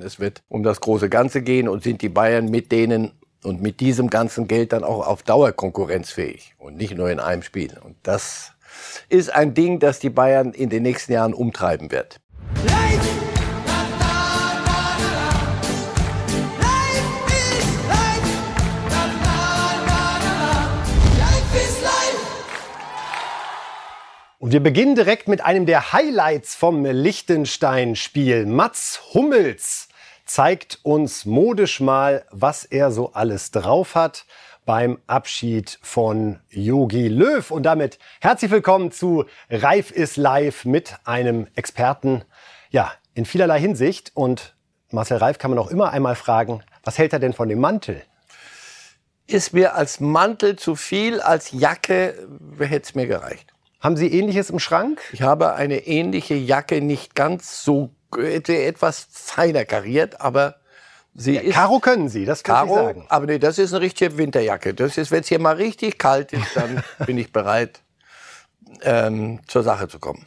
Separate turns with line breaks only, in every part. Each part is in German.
Es wird um das große Ganze gehen und sind die Bayern mit denen und mit diesem ganzen Geld dann auch auf Dauer konkurrenzfähig und nicht nur in einem Spiel. Und das ist ein Ding, das die Bayern in den nächsten Jahren umtreiben wird.
Und wir beginnen direkt mit einem der Highlights vom Liechtenstein-Spiel. Mats Hummels zeigt uns modisch mal, was er so alles drauf hat beim Abschied von Yogi Löw. Und damit herzlich willkommen zu Reif ist live mit einem Experten, ja, in vielerlei Hinsicht. Und Marcel Reif kann man auch immer einmal fragen, was hält er denn von dem Mantel?
Ist mir als Mantel zu viel, als Jacke hätte es mir gereicht.
Haben Sie ähnliches im Schrank?
Ich habe eine ähnliche Jacke, nicht ganz so etwas feiner kariert, aber sie
ja,
ist.
Karo können Sie, das kann
Karo,
ich sagen.
Aber nee, das ist eine richtige Winterjacke. Das ist, wenn es hier mal richtig kalt ist, dann bin ich bereit, ähm, zur Sache zu kommen.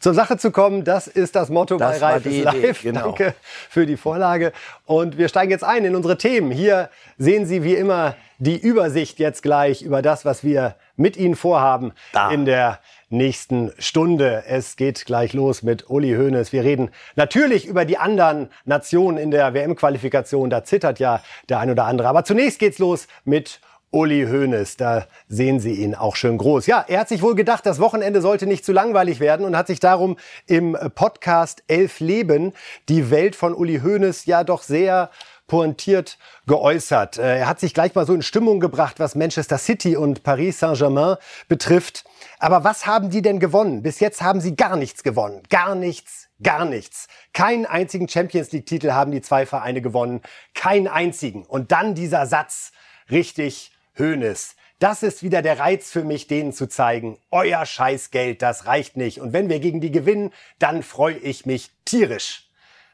Zur Sache zu kommen, das ist das Motto
Das
bei Reif ist
Idee,
live.
genau.
Danke für die Vorlage. Und wir steigen jetzt ein in unsere Themen. Hier sehen Sie wie immer die Übersicht jetzt gleich über das, was wir mit Ihnen vorhaben
Da.
in der nächsten Stunde. Es geht gleich los mit Uli Hoeneß. Wir reden natürlich über die anderen Nationen in der WM-Qualifikation. Da zittert ja der ein oder andere. Aber zunächst geht's los mit Uli Hoeneß, da sehen Sie ihn auch schön groß. Ja, er hat sich wohl gedacht, das Wochenende sollte nicht zu langweilig werden und hat sich darum im Podcast Elf Leben die Welt von Uli Hoeneß ja doch sehr pointiert geäußert. Äh, Er hat sich gleich mal so in Stimmung gebracht, was Manchester City und Paris Saint-Germain betrifft. Aber was haben die denn gewonnen? Bis jetzt haben sie gar nichts gewonnen. Gar nichts, gar nichts. Keinen einzigen Champions League-Titel haben die zwei Vereine gewonnen. Keinen einzigen. Und dann dieser Satz. Richtig Hönes. Das ist wieder der Reiz für mich, denen zu zeigen, euer Scheißgeld, das reicht nicht. Und wenn wir gegen die gewinnen, dann freue ich mich tierisch.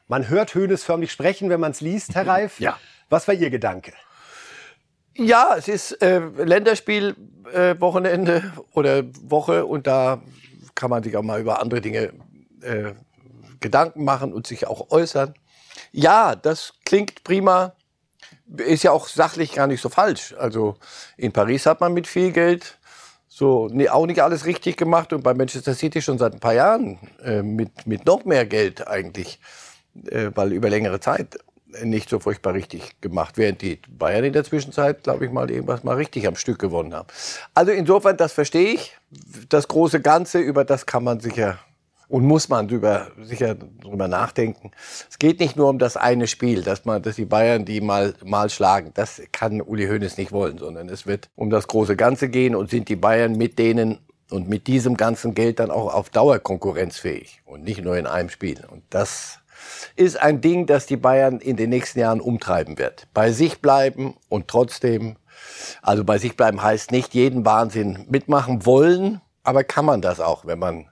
Man hört Hönes förmlich sprechen, wenn man es liest, Herr Reif.
Ja.
Was war Ihr Gedanke?
Ja, es ist äh, Länderspiel-Wochenende äh, Wochenende oder Woche und da kann man sich auch mal über andere Dinge äh, Gedanken machen und sich auch äußern. Ja, das klingt prima. Ist ja auch sachlich gar nicht so falsch. Also in Paris hat man mit viel Geld so nee, auch nicht alles richtig gemacht und bei Manchester City schon seit ein paar Jahren äh, mit, mit noch mehr Geld eigentlich, äh, weil über längere Zeit nicht so furchtbar richtig gemacht, während die Bayern in der Zwischenzeit, glaube ich mal, irgendwas mal richtig am Stück gewonnen haben. Also insofern, das verstehe ich. Das große Ganze, über das kann man sicher und muss man drüber, sicher drüber nachdenken. Es geht nicht nur um das eine Spiel, dass man, dass die Bayern die mal, mal schlagen. Das kann Uli Hoeneß nicht wollen, sondern es wird um das große Ganze gehen und sind die Bayern mit denen und mit diesem ganzen Geld dann auch auf Dauer konkurrenzfähig und nicht nur in einem Spiel. Und das ist ein Ding, das die Bayern in den nächsten Jahren umtreiben wird. Bei sich bleiben und trotzdem, also bei sich bleiben heißt nicht jeden Wahnsinn mitmachen wollen, aber kann man das auch, wenn man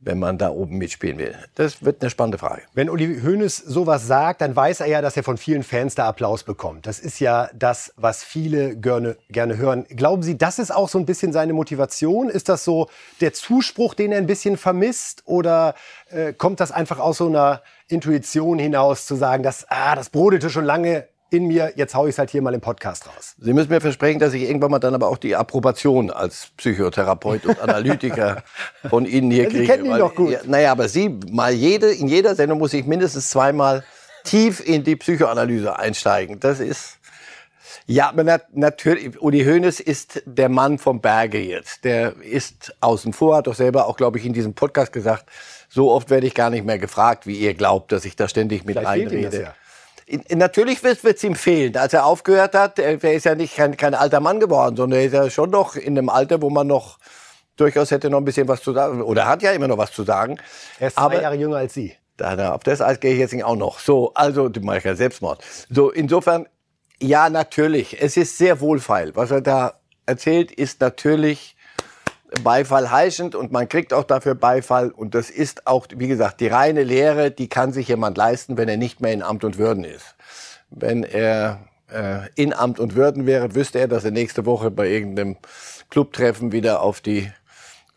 wenn man da oben mitspielen will? Das wird eine spannende Frage.
Wenn Uli Hoeneß sowas sagt, dann weiß er ja, dass er von vielen Fans da Applaus bekommt. Das ist ja das, was viele gerne, gerne hören. Glauben Sie, das ist auch so ein bisschen seine Motivation? Ist das so der Zuspruch, den er ein bisschen vermisst? Oder äh, kommt das einfach aus so einer Intuition hinaus, zu sagen, dass, ah, das brodete schon lange in mir, jetzt hau ich es halt hier mal im Podcast raus.
Sie müssen mir versprechen, dass ich irgendwann mal dann aber auch die Approbation als Psychotherapeut und Analytiker von Ihnen hier
Ja, Sie
kriege.
kennen ihn doch gut.
Ja, naja, aber Sie, mal jede, in jeder Sendung muss ich mindestens zweimal tief in die Psychoanalyse einsteigen. Das ist, ja, aber nat natürlich, Uli Hoeneß ist der Mann vom Berge jetzt. Der ist außen vor, hat doch selber auch, glaube ich, in diesem Podcast gesagt, so oft werde ich gar nicht mehr gefragt, wie ihr glaubt, dass ich da ständig mit
Vielleicht fehlt
Natürlich wird es ihm fehlen. Als er aufgehört hat, er ist ja nicht kein, kein alter Mann geworden, sondern er ist ja schon noch in einem Alter, wo man noch durchaus hätte noch ein bisschen was zu sagen. Oder hat ja immer noch was zu sagen.
Er ist zwei
Aber-
Jahre jünger als Sie.
Da, da, auf das Eis gehe ich jetzt auch noch. So, also, du machst ja Selbstmord. So, insofern, ja, natürlich. Es ist sehr wohlfeil. Was er da erzählt, ist natürlich Beifall heischend und man kriegt auch dafür Beifall. Und das ist auch, wie gesagt, die reine Lehre, die kann sich jemand leisten, wenn er nicht mehr in Amt und Würden ist. Wenn er äh, in Amt und Würden wäre, wüsste er, dass er nächste Woche bei irgendeinem Clubtreffen wieder auf die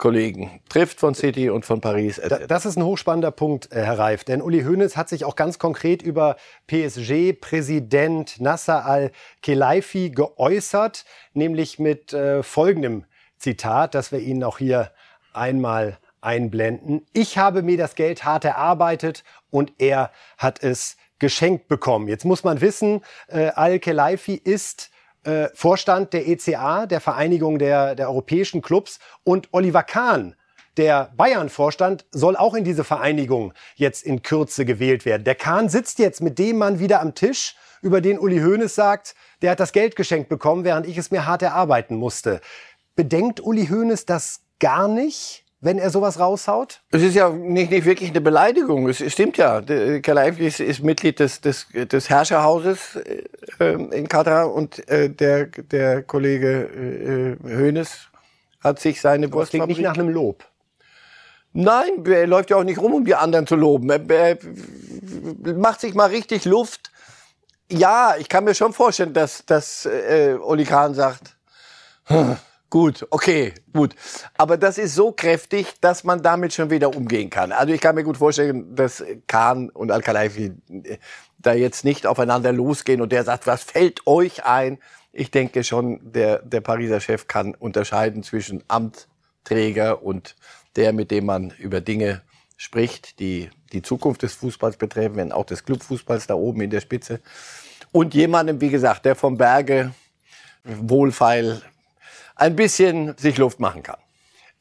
Kollegen trifft von City und von Paris.
Das ist ein hochspannender Punkt, äh, Herr Reif, denn Uli Hoeneß hat sich auch ganz konkret über PSG-Präsident Nasser al-Khelaifi geäußert, nämlich mit äh, folgendem Zitat, das wir Ihnen auch hier einmal einblenden. Ich habe mir das Geld hart erarbeitet und er hat es geschenkt bekommen. Jetzt muss man wissen, äh, Al-Khelaifi ist äh, Vorstand der ECA, der Vereinigung der, der europäischen Clubs, und Oliver Kahn, der Bayern-Vorstand, soll auch in diese Vereinigung jetzt in Kürze gewählt werden. Der Kahn sitzt jetzt mit dem Mann wieder am Tisch, über den Uli Hoeneß sagt, der hat das Geld geschenkt bekommen, während ich es mir hart erarbeiten musste. Bedenkt Uli Hoeneß das gar nicht? wenn er sowas raushaut?
Es ist ja nicht, nicht wirklich eine Beleidigung. Es stimmt ja. Kalaif ist, ist Mitglied des, des, des Herrscherhauses äh, in Katar und äh, der, der Kollege äh, Hoeneß hat sich seine
Wurst. Das klingt nicht nach einem Lob.
Nein, er läuft ja auch nicht rum, um die anderen zu loben. Er, er macht sich mal richtig Luft. Ja, ich kann mir schon vorstellen, dass, dass äh, Oli Kahn sagt, hm, Gut, okay, gut. Aber das ist so kräftig, dass man damit schon wieder umgehen kann. Also ich kann mir gut vorstellen, dass Kahn und Al-Khelaifi äh, da jetzt nicht aufeinander losgehen und der sagt, was fällt euch ein? Ich denke schon, der, der Pariser Chef kann unterscheiden zwischen Amtträger und der, mit dem man über Dinge spricht, die die Zukunft des Fußballs betreffen, wenn auch des Clubfußballs da oben in der Spitze. Und jemandem, wie gesagt, der vom Berge wohlfeil ein bisschen sich Luft machen kann.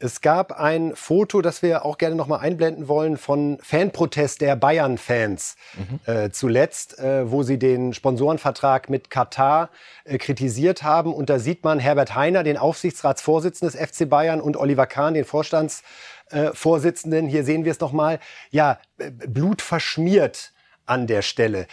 Es gab ein Foto, das wir auch gerne noch mal einblenden wollen, von Fanprotest der Bayern-Fans mhm. äh, zuletzt, äh, wo sie den Sponsorenvertrag mit Katar äh, kritisiert haben. Und da sieht man Herbert Heiner, den Aufsichtsratsvorsitzenden des FC Bayern, und Oliver Kahn, den Vorstandsvorsitzenden. Hier sehen wir es noch mal. Ja, Blut verschmiert an der Stelle.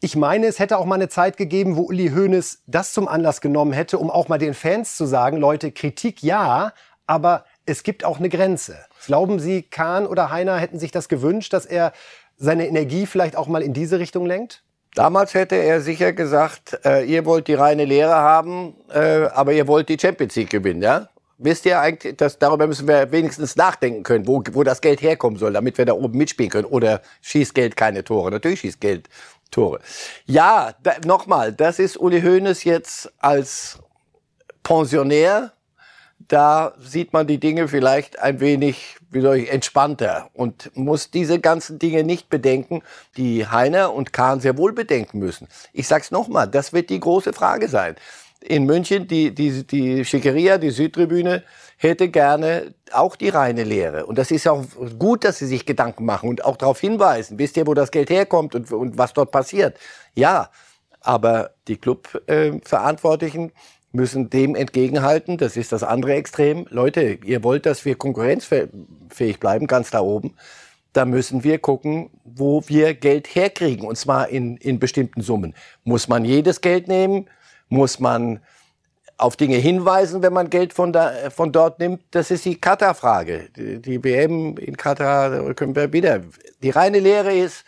Ich meine, es hätte auch mal eine Zeit gegeben, wo Uli Hoeneß das zum Anlass genommen hätte, um auch mal den Fans zu sagen, Leute, Kritik ja, aber es gibt auch eine Grenze. Glauben Sie, Kahn oder Heiner hätten sich das gewünscht, dass er seine Energie vielleicht auch mal in diese Richtung lenkt?
Damals hätte er sicher gesagt, äh, ihr wollt die reine Lehre haben, äh, aber ihr wollt die Champions League gewinnen, ja? Wisst ihr eigentlich, dass darüber müssen wir wenigstens nachdenken können, wo, wo das Geld herkommen soll, damit wir da oben mitspielen können. Oder schießt Geld keine Tore? Natürlich schießt Geld Tore. Ja, nochmal, das ist Uli Hoeneß jetzt als Pensionär. Da sieht man die Dinge vielleicht ein wenig, wie soll ich, entspannter und muss diese ganzen Dinge nicht bedenken, die Heiner und Kahn sehr wohl bedenken müssen. Ich sag's nochmal, das wird die große Frage sein. In München, die, die, die Schickeria, die Südtribüne, hätte gerne auch die reine Lehre. Und das ist auch gut, dass Sie sich Gedanken machen und auch darauf hinweisen. Wisst ihr, wo das Geld herkommt und, und was dort passiert? Ja, aber die Clubverantwortlichen äh, müssen dem entgegenhalten. Das ist das andere Extrem. Leute, ihr wollt, dass wir konkurrenzfähig bleiben, ganz da oben. Da müssen wir gucken, wo wir Geld herkriegen. Und zwar in, in bestimmten Summen. Muss man jedes Geld nehmen? Muss man auf Dinge hinweisen, wenn man Geld von, da, von dort nimmt. Das ist die Katar-Frage. Die, WM in Katar können wir wieder. Die reine Lehre ist,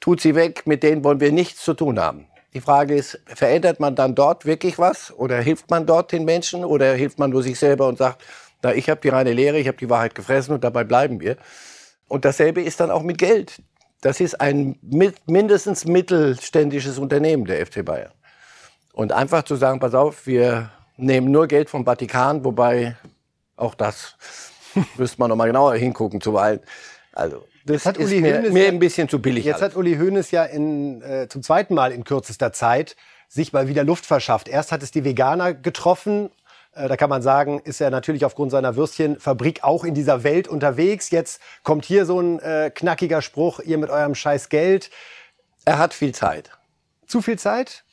tut sie weg, mit denen wollen wir nichts zu tun haben. Die Frage ist, verändert man dann dort wirklich was oder hilft man dort den Menschen oder hilft man nur sich selber und sagt, na, ich habe die reine Lehre, ich habe die Wahrheit gefressen und dabei bleiben wir. Und dasselbe ist dann auch mit Geld. Das ist ein mindestens mittelständisches Unternehmen, der FC Bayern. Und einfach zu sagen, pass auf, wir nehmen nur Geld vom Vatikan, wobei auch das müsste man noch mal genauer hingucken zuweilen. Also das hat Uli mir, Hoeneß mir ein bisschen zu billig.
Jetzt halt. hat Uli Hoeneß ja in, äh, zum zweiten Mal in kürzester Zeit sich mal wieder Luft verschafft. Erst hat es die Veganer getroffen. Äh, da kann man sagen, ist er natürlich aufgrund seiner Würstchenfabrik auch in dieser Welt unterwegs. Jetzt kommt hier so ein äh, knackiger Spruch, ihr mit eurem scheiß Geld.
Er hat viel Zeit.
Zu viel Zeit?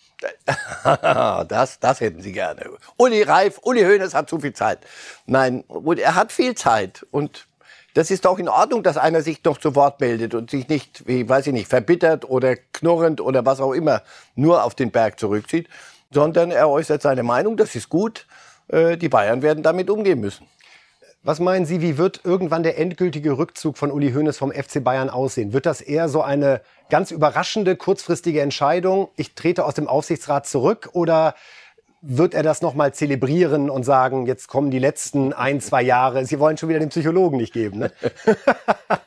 das, das hätten Sie gerne. Uli Reif, Uli Hoeneß hat zu viel Zeit. Nein, er hat viel Zeit und das ist doch in Ordnung, dass einer sich doch zu Wort meldet und sich nicht, wie weiß ich nicht, verbittert oder knurrend oder was auch immer nur auf den Berg zurückzieht, sondern er äußert seine Meinung. Das ist gut. Äh, die Bayern werden damit umgehen müssen.
Was meinen Sie, wie wird irgendwann der endgültige Rückzug von Uli Hoeneß vom FC Bayern aussehen? Wird das eher so eine ganz überraschende, kurzfristige Entscheidung, ich trete aus dem Aufsichtsrat zurück oder wird er das nochmal zelebrieren und sagen, jetzt kommen die letzten ein, zwei Jahre. Sie wollen schon wieder den Psychologen nicht geben. Ne?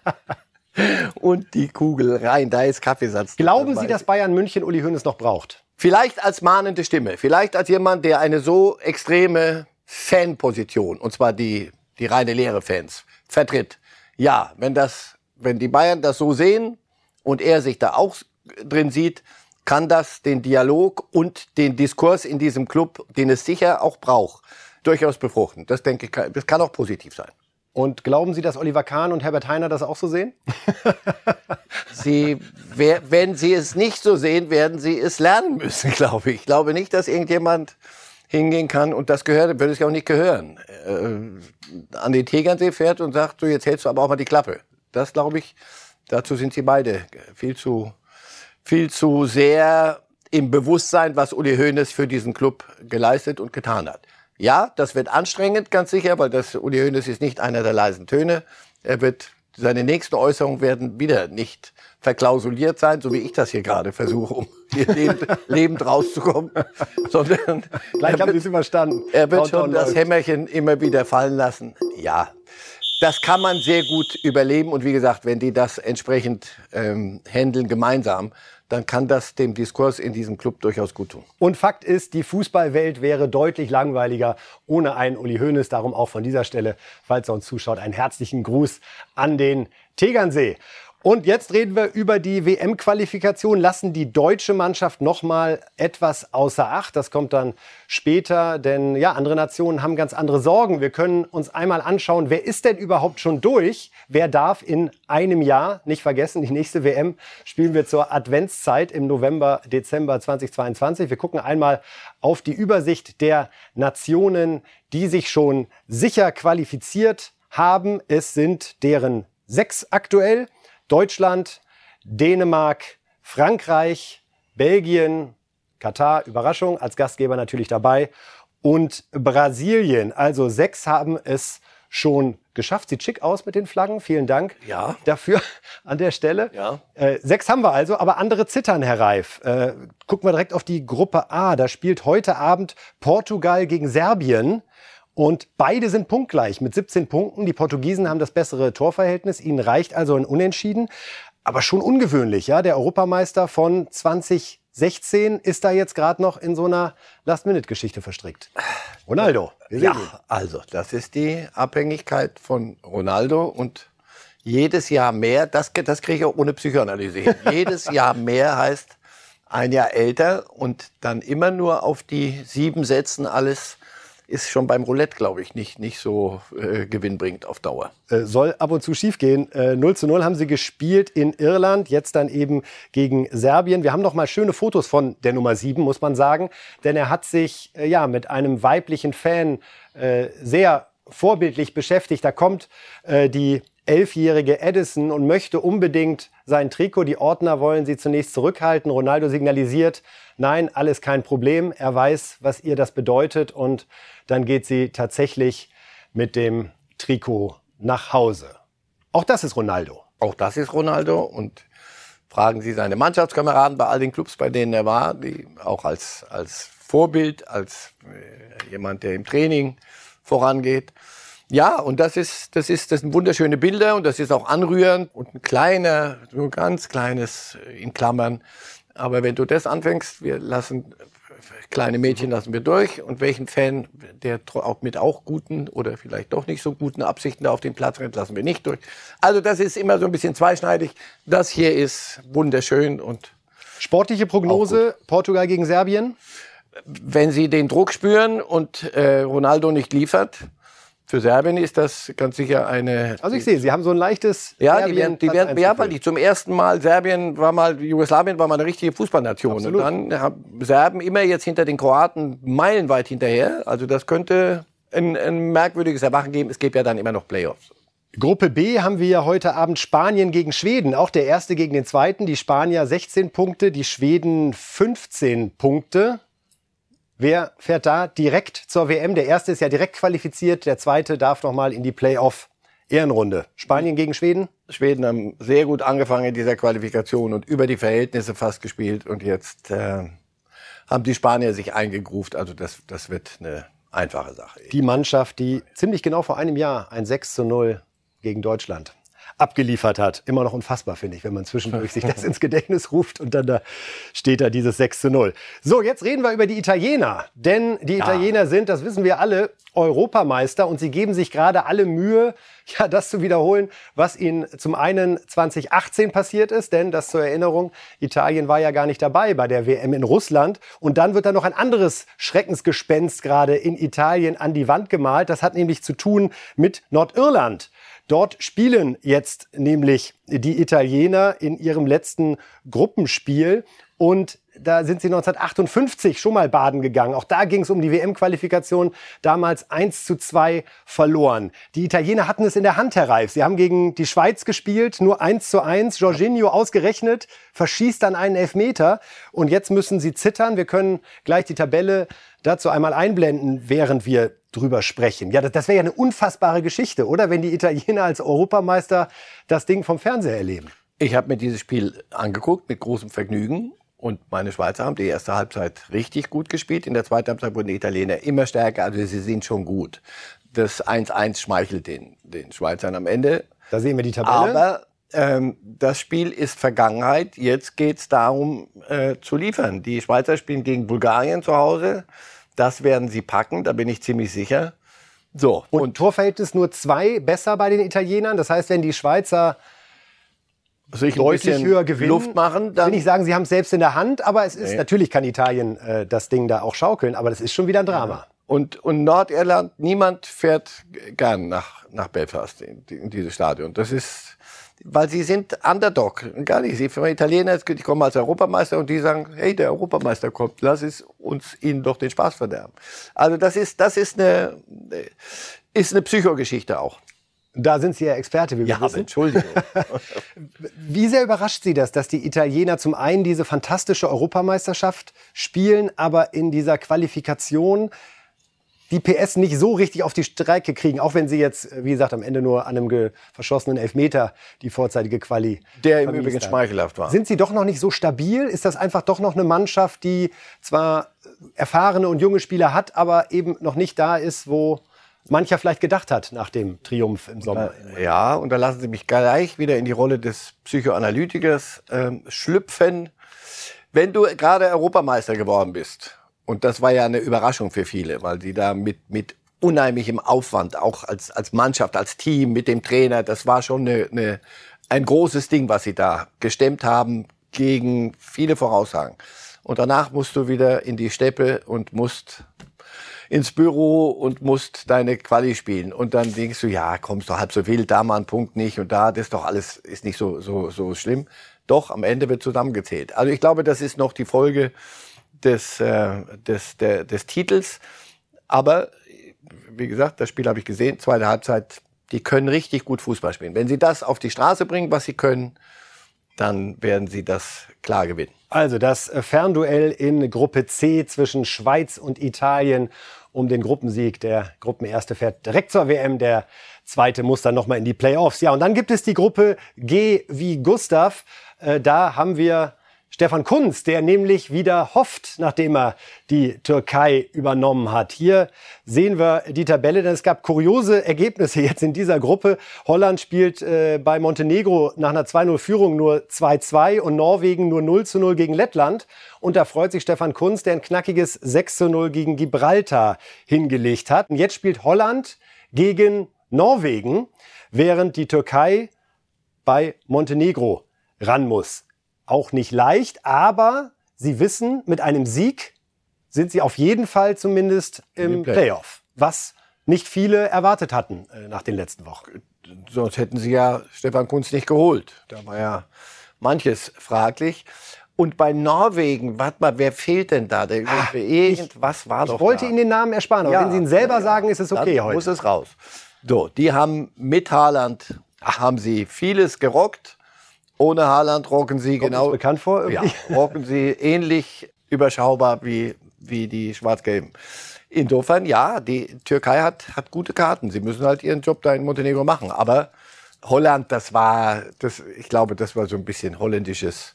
und die Kugel rein, da ist Kaffeesatz.
Glauben Sie, dass Bayern München Uli Hoeneß noch braucht?
Vielleicht als mahnende Stimme, vielleicht als jemand, der eine so extreme Fanposition, und zwar die, die reine leere Fans, vertritt. Ja, wenn das, wenn die Bayern das so sehen und er sich da auch drin sieht, kann das den Dialog und den Diskurs in diesem Club, den es sicher auch braucht, durchaus befruchten. Das denke ich, das kann auch positiv sein.
Und glauben Sie, dass Oliver Kahn und Herbert Heiner das auch so sehen?
Sie, wenn Sie es nicht so sehen, werden Sie es lernen müssen, glaube ich. Ich glaube nicht, dass irgendjemand hingehen kann und das gehört, würde es auch nicht gehören, äh, an den Tegernsee fährt und sagt, du, jetzt hältst du aber auch mal die Klappe. Das glaube ich, dazu sind sie beide viel zu, viel zu sehr im Bewusstsein, was Uli Hoeneß für diesen Club geleistet und getan hat. Ja, das wird anstrengend, ganz sicher, weil das Uli Hoeneß ist nicht einer der leisen Töne. Er wird seine nächsten Äußerungen werden wieder nicht verklausuliert sein, so wie ich das hier gerade versuche, um hier lebend, lebend rauszukommen,
sondern gleich haben Sie es überstanden.
Er wird schon das Hämmerchen immer wieder fallen lassen. Ja, das kann man sehr gut überleben und wie gesagt, wenn die das entsprechend ähm, handeln gemeinsam, dann kann das dem Diskurs in diesem Club durchaus gut tun.
Und Fakt ist, die Fußballwelt wäre deutlich langweiliger ohne einen Uli Hoeneß. Darum auch von dieser Stelle, falls er uns zuschaut, einen herzlichen Gruß an den Tegernsee. Und jetzt reden wir über die WM-Qualifikation, lassen die deutsche Mannschaft noch mal etwas außer Acht. Das kommt dann später, denn ja, andere Nationen haben ganz andere Sorgen. Wir können uns einmal anschauen, wer ist denn überhaupt schon durch? Wer darf in einem Jahr, nicht vergessen, die nächste WM spielen wir zur Adventszeit im November, Dezember 2022. Wir gucken einmal auf die Übersicht der Nationen, die sich schon sicher qualifiziert haben. Es sind deren sechs aktuell. Deutschland, Dänemark, Frankreich, Belgien, Katar, Überraschung, als Gastgeber natürlich dabei und Brasilien. Also sechs haben es schon geschafft. Sieht schick aus mit den Flaggen. Vielen Dank
ja.
dafür an der Stelle.
Ja.
Äh, sechs haben wir also, aber andere zittern, Herr Reif. Äh, gucken wir direkt auf die Gruppe A. Da spielt heute Abend Portugal gegen Serbien. Und beide sind punktgleich mit 17 Punkten. Die Portugiesen haben das bessere Torverhältnis. Ihnen reicht also ein Unentschieden. Aber schon ungewöhnlich, ja. Der Europameister von 2016 ist da jetzt gerade noch in so einer Last-Minute-Geschichte verstrickt. Ronaldo.
ja, also das ist die Abhängigkeit von Ronaldo und jedes Jahr mehr, das, das kriege ich auch ohne Psychoanalyse hin. jedes Jahr mehr heißt ein Jahr älter und dann immer nur auf die sieben setzen alles ist schon beim Roulette, glaube ich, nicht, nicht so äh, gewinnbringend auf Dauer.
Äh, soll ab und zu schiefgehen. Äh, 0 zu 0 haben sie gespielt in Irland, jetzt dann eben gegen Serbien. Wir haben noch mal schöne Fotos von der Nummer 7, muss man sagen. Denn er hat sich äh, ja mit einem weiblichen Fan äh, sehr vorbildlich beschäftigt. Da kommt äh, die elfjährige Edison und möchte unbedingt sein Trikot. Die Ordner wollen sie zunächst zurückhalten. Ronaldo signalisiert, nein, alles kein Problem. Er weiß, was ihr das bedeutet und dann geht sie tatsächlich mit dem Trikot nach Hause. Auch das ist Ronaldo.
Auch das ist Ronaldo und fragen Sie seine Mannschaftskameraden bei all den Clubs, bei denen er war, die auch als, als Vorbild, als äh, jemand, der im Training vorangeht. Ja, und das ist, das ist, das sind wunderschöne Bilder und das ist auch anrührend und ein kleiner, so ein ganz kleines äh, in Klammern. Aber wenn du das anfängst, wir lassen kleine Mädchen lassen wir durch und welchen Fan, der auch mit auch guten oder vielleicht doch nicht so guten Absichten da auf den Platz rennt, lassen wir nicht durch. Also das ist immer so ein bisschen zweischneidig. Das hier ist wunderschön und
sportliche Prognose Portugal gegen Serbien.
Wenn Sie den Druck spüren und äh, Ronaldo nicht liefert, für Serbien ist das ganz sicher eine.
Also ich sehe, Sie haben so ein leichtes.
Ja, Serbien die werden, die werden, ja, weil die zum ersten Mal Serbien war mal, Jugoslawien war mal eine richtige Fußballnation. Absolut. Und dann haben Serben immer jetzt hinter den Kroaten meilenweit hinterher. Also das könnte ein, ein merkwürdiges Erwachen geben. Es gibt ja dann immer noch Playoffs.
Gruppe B haben wir ja heute Abend Spanien gegen Schweden. Auch der erste gegen den zweiten. Die Spanier 16 Punkte, die Schweden 15 Punkte. Wer fährt da direkt zur WM? Der erste ist ja direkt qualifiziert, der zweite darf noch mal in die Playoff. Ehrenrunde. Spanien gegen Schweden?
Schweden haben sehr gut angefangen in dieser Qualifikation und über die Verhältnisse fast gespielt und jetzt äh, haben die Spanier sich eingegruft. Also das, das wird eine einfache Sache.
Die Mannschaft, die ziemlich genau vor einem Jahr ein 6 zu 0 gegen Deutschland abgeliefert hat. Immer noch unfassbar, finde ich, wenn man zwischendurch sich das ins Gedächtnis ruft und dann da steht da dieses 6 zu 0. So, jetzt reden wir über die Italiener. Denn die ja. Italiener sind, das wissen wir alle, Europameister und sie geben sich gerade alle Mühe, ja, das zu wiederholen, was ihnen zum einen 2018 passiert ist, denn das zur Erinnerung, Italien war ja gar nicht dabei bei der WM in Russland und dann wird da noch ein anderes Schreckensgespenst gerade in Italien an die Wand gemalt, das hat nämlich zu tun mit Nordirland. Dort spielen jetzt nämlich die Italiener in ihrem letzten Gruppenspiel und da sind sie 1958 schon mal baden gegangen. Auch da ging es um die WM-Qualifikation. Damals 1 zu 2 verloren. Die Italiener hatten es in der Hand, Herr Reif. Sie haben gegen die Schweiz gespielt, nur 1 zu 1. Jorginho ausgerechnet, verschießt dann einen Elfmeter. Und jetzt müssen sie zittern. Wir können gleich die Tabelle dazu einmal einblenden, während wir drüber sprechen. Ja, das, das wäre ja eine unfassbare Geschichte, oder? Wenn die Italiener als Europameister das Ding vom Fernseher erleben.
Ich habe mir dieses Spiel angeguckt mit großem Vergnügen. Und meine Schweizer haben die erste Halbzeit richtig gut gespielt. In der zweiten Halbzeit wurden die Italiener immer stärker. Also sie sind schon gut. Das 1-1 schmeichelt den, den Schweizern am Ende.
Da sehen wir die Tabelle.
Aber ähm, das Spiel ist Vergangenheit. Jetzt geht es darum, äh, zu liefern. Die Schweizer spielen gegen Bulgarien zu Hause. Das werden sie packen, da bin ich ziemlich sicher.
So. Und, und Torverhältnis nur zwei besser bei den Italienern. Das heißt, wenn die Schweizer
also deutlich höher gewinnen, Luft machen,
dann will ich sagen, sie haben es selbst in der Hand, aber es ist nee. natürlich kann Italien äh, das Ding da auch schaukeln, aber das ist schon wieder ein Drama. Ja.
Und, und Nordirland, niemand fährt gern nach, nach Belfast in, in dieses Stadion. Das ist weil sie sind Underdog. Gar nicht. Sie für Italiener, die kommen als Europameister und die sagen, hey, der Europameister kommt, lass es uns ihnen doch den Spaß verderben. Also das ist, das ist eine, ist eine Psychogeschichte auch.
Da sind Sie ja Experte, wie wir
ja,
wissen.
Entschuldigung.
wie sehr überrascht Sie das, dass die Italiener zum einen diese fantastische Europameisterschaft spielen, aber in dieser Qualifikation die PS nicht so richtig auf die Strecke kriegen, auch wenn sie jetzt, wie gesagt, am Ende nur an einem verschossenen Elfmeter die vorzeitige Quali.
Der im Übrigen schmeichelhaft war.
Sind sie doch noch nicht so stabil? Ist das einfach doch noch eine Mannschaft, die zwar erfahrene und junge Spieler hat, aber eben noch nicht da ist, wo mancher vielleicht gedacht hat nach dem Triumph im Sommer.
Ja, und da lassen Sie mich gleich wieder in die Rolle des Psychoanalytikers äh, schlüpfen. Wenn du gerade Europameister geworden bist und das war ja eine Überraschung für viele, weil sie da mit, mit unheimlichem Aufwand, auch als, als Mannschaft, als Team, mit dem Trainer, das war schon eine, eine, ein großes Ding, was sie da gestemmt haben gegen viele Voraussagen. Und danach musst du wieder in die Steppe und musst ins Büro und musst deine Quali spielen. Und dann denkst du, ja, kommst du halb so wild, da mal ein Punkt nicht und da, das ist doch alles, ist nicht so, so, so schlimm. Doch, am Ende wird zusammengezählt. Also ich glaube, das ist noch die Folge des, äh, des, der, des Titels. Aber wie gesagt, das Spiel habe ich gesehen, zweite Halbzeit, die können richtig gut Fußball spielen. Wenn sie das auf die Straße bringen, was sie können, dann werden sie das klar gewinnen.
Also das Fernduell in Gruppe C zwischen Schweiz und Italien um den Gruppensieg. Der Gruppenerste fährt direkt zur WM, der zweite muss dann nochmal in die Playoffs. Ja, und dann gibt es die Gruppe G wie Gustav. Äh, da haben wir Stefan Kunz, der nämlich wieder hofft, nachdem er die Türkei übernommen hat. Hier sehen wir die Tabelle, denn es gab kuriose Ergebnisse jetzt in dieser Gruppe. Holland spielt äh, bei Montenegro nach einer 2-0-Führung nur 2-2 und Norwegen nur 0-0 gegen Lettland. Und da freut sich Stefan Kunz, der ein knackiges 6-0 gegen Gibraltar hingelegt hat. Und jetzt spielt Holland gegen Norwegen, während die Türkei bei Montenegro ran muss auch nicht leicht, aber sie wissen, mit einem Sieg sind sie auf jeden Fall zumindest im Play. Playoff, was nicht viele erwartet hatten äh, nach den letzten Wochen.
Sonst hätten sie ja Stefan Kunz nicht geholt. Da war ja manches fraglich. Und bei Norwegen, warte mal, wer fehlt denn da? Der, Ach, irgendwas war
ich
doch.
Ich wollte
da.
Ihnen den Namen ersparen, aber ja, wenn Sie ihn selber ja, sagen, ist es okay
dann
heute.
Muss es raus. So, die haben mit Haaland haben sie vieles gerockt. Ohne Haaland rocken sie
Kommt
genau.
bekannt vor?
Irgendwie? Ja, rocken sie ähnlich überschaubar wie, wie die Schwarz-Gelben. Insofern, ja, die Türkei hat, hat gute Karten. Sie müssen halt ihren Job da in Montenegro machen. Aber Holland, das war, das, ich glaube, das war so ein bisschen holländisches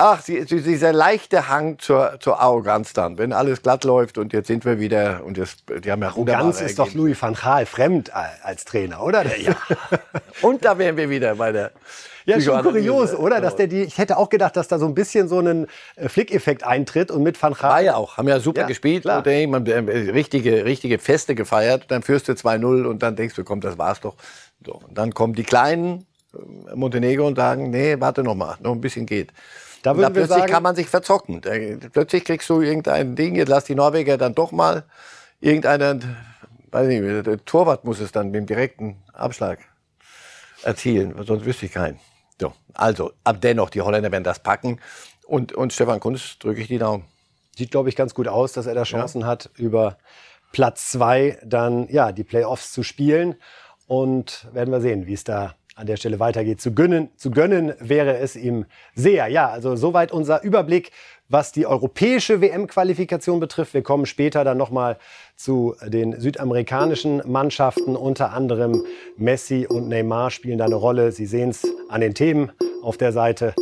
Ach, sie, dieser leichte Hang zur, zur Arroganz dann, wenn alles glatt läuft und jetzt sind wir wieder und jetzt, die haben ja
Arroganz ist doch Louis van Gaal fremd als Trainer, oder?
Ja. und da wären wir wieder bei der
ja, schon kurios, oder? Dass der die, ich hätte auch gedacht, dass da so ein bisschen so ein äh, Flickeffekt eintritt und mit Van Gaal.
War ja auch, haben ja super ja, gespielt, klar. und man, äh, richtige, richtige Feste gefeiert, dann führst du 2-0 und dann denkst du, komm, das war's doch. So, und dann kommen die Kleinen, äh, Montenegro, und sagen, nee, warte noch mal, noch ein bisschen geht. Da, da plötzlich sagen, kann man sich verzocken. Da, plötzlich kriegst du irgendein Ding, jetzt lass die Norweger dann doch mal irgendeinen, weiß nicht, der Torwart muss es dann mit dem direkten Abschlag erzielen, sonst wüsste ich keinen. So, also, aber dennoch, die Holländer werden das packen. Und, und Stefan Kunz drücke ich die Daumen.
Sieht, glaube ich, ganz gut aus, dass er da Chancen ja. hat, über Platz zwei dann ja die Playoffs zu spielen. Und werden wir sehen, wie es da an der Stelle weitergeht. Zu gönnen, zu gönnen wäre es ihm sehr. Ja, also soweit unser Überblick, was die europäische WM-Qualifikation betrifft. Wir kommen später dann nochmal zu den südamerikanischen Mannschaften. Unter anderem Messi und Neymar spielen da eine Rolle. Sie sehen es an den Themen auf der Seite.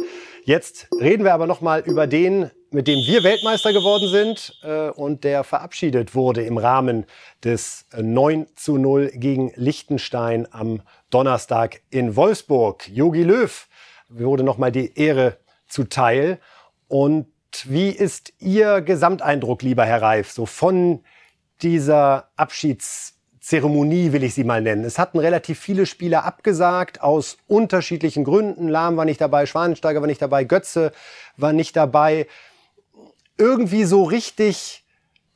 Jetzt reden wir aber nochmal über den, mit dem wir Weltmeister geworden sind äh, und der verabschiedet wurde im Rahmen des 9 zu 0 gegen Liechtenstein am Donnerstag in Wolfsburg. Jogi Löw wurde nochmal die Ehre zuteil. Und wie ist Ihr Gesamteindruck, lieber Herr Reif, so von dieser Abschiedszeremonie, will ich sie mal nennen? Es hatten relativ viele Spieler abgesagt, aus unterschiedlichen Gründen. Lahm war nicht dabei, Schwanensteiger war nicht dabei, Götze war nicht dabei. Irgendwie so richtig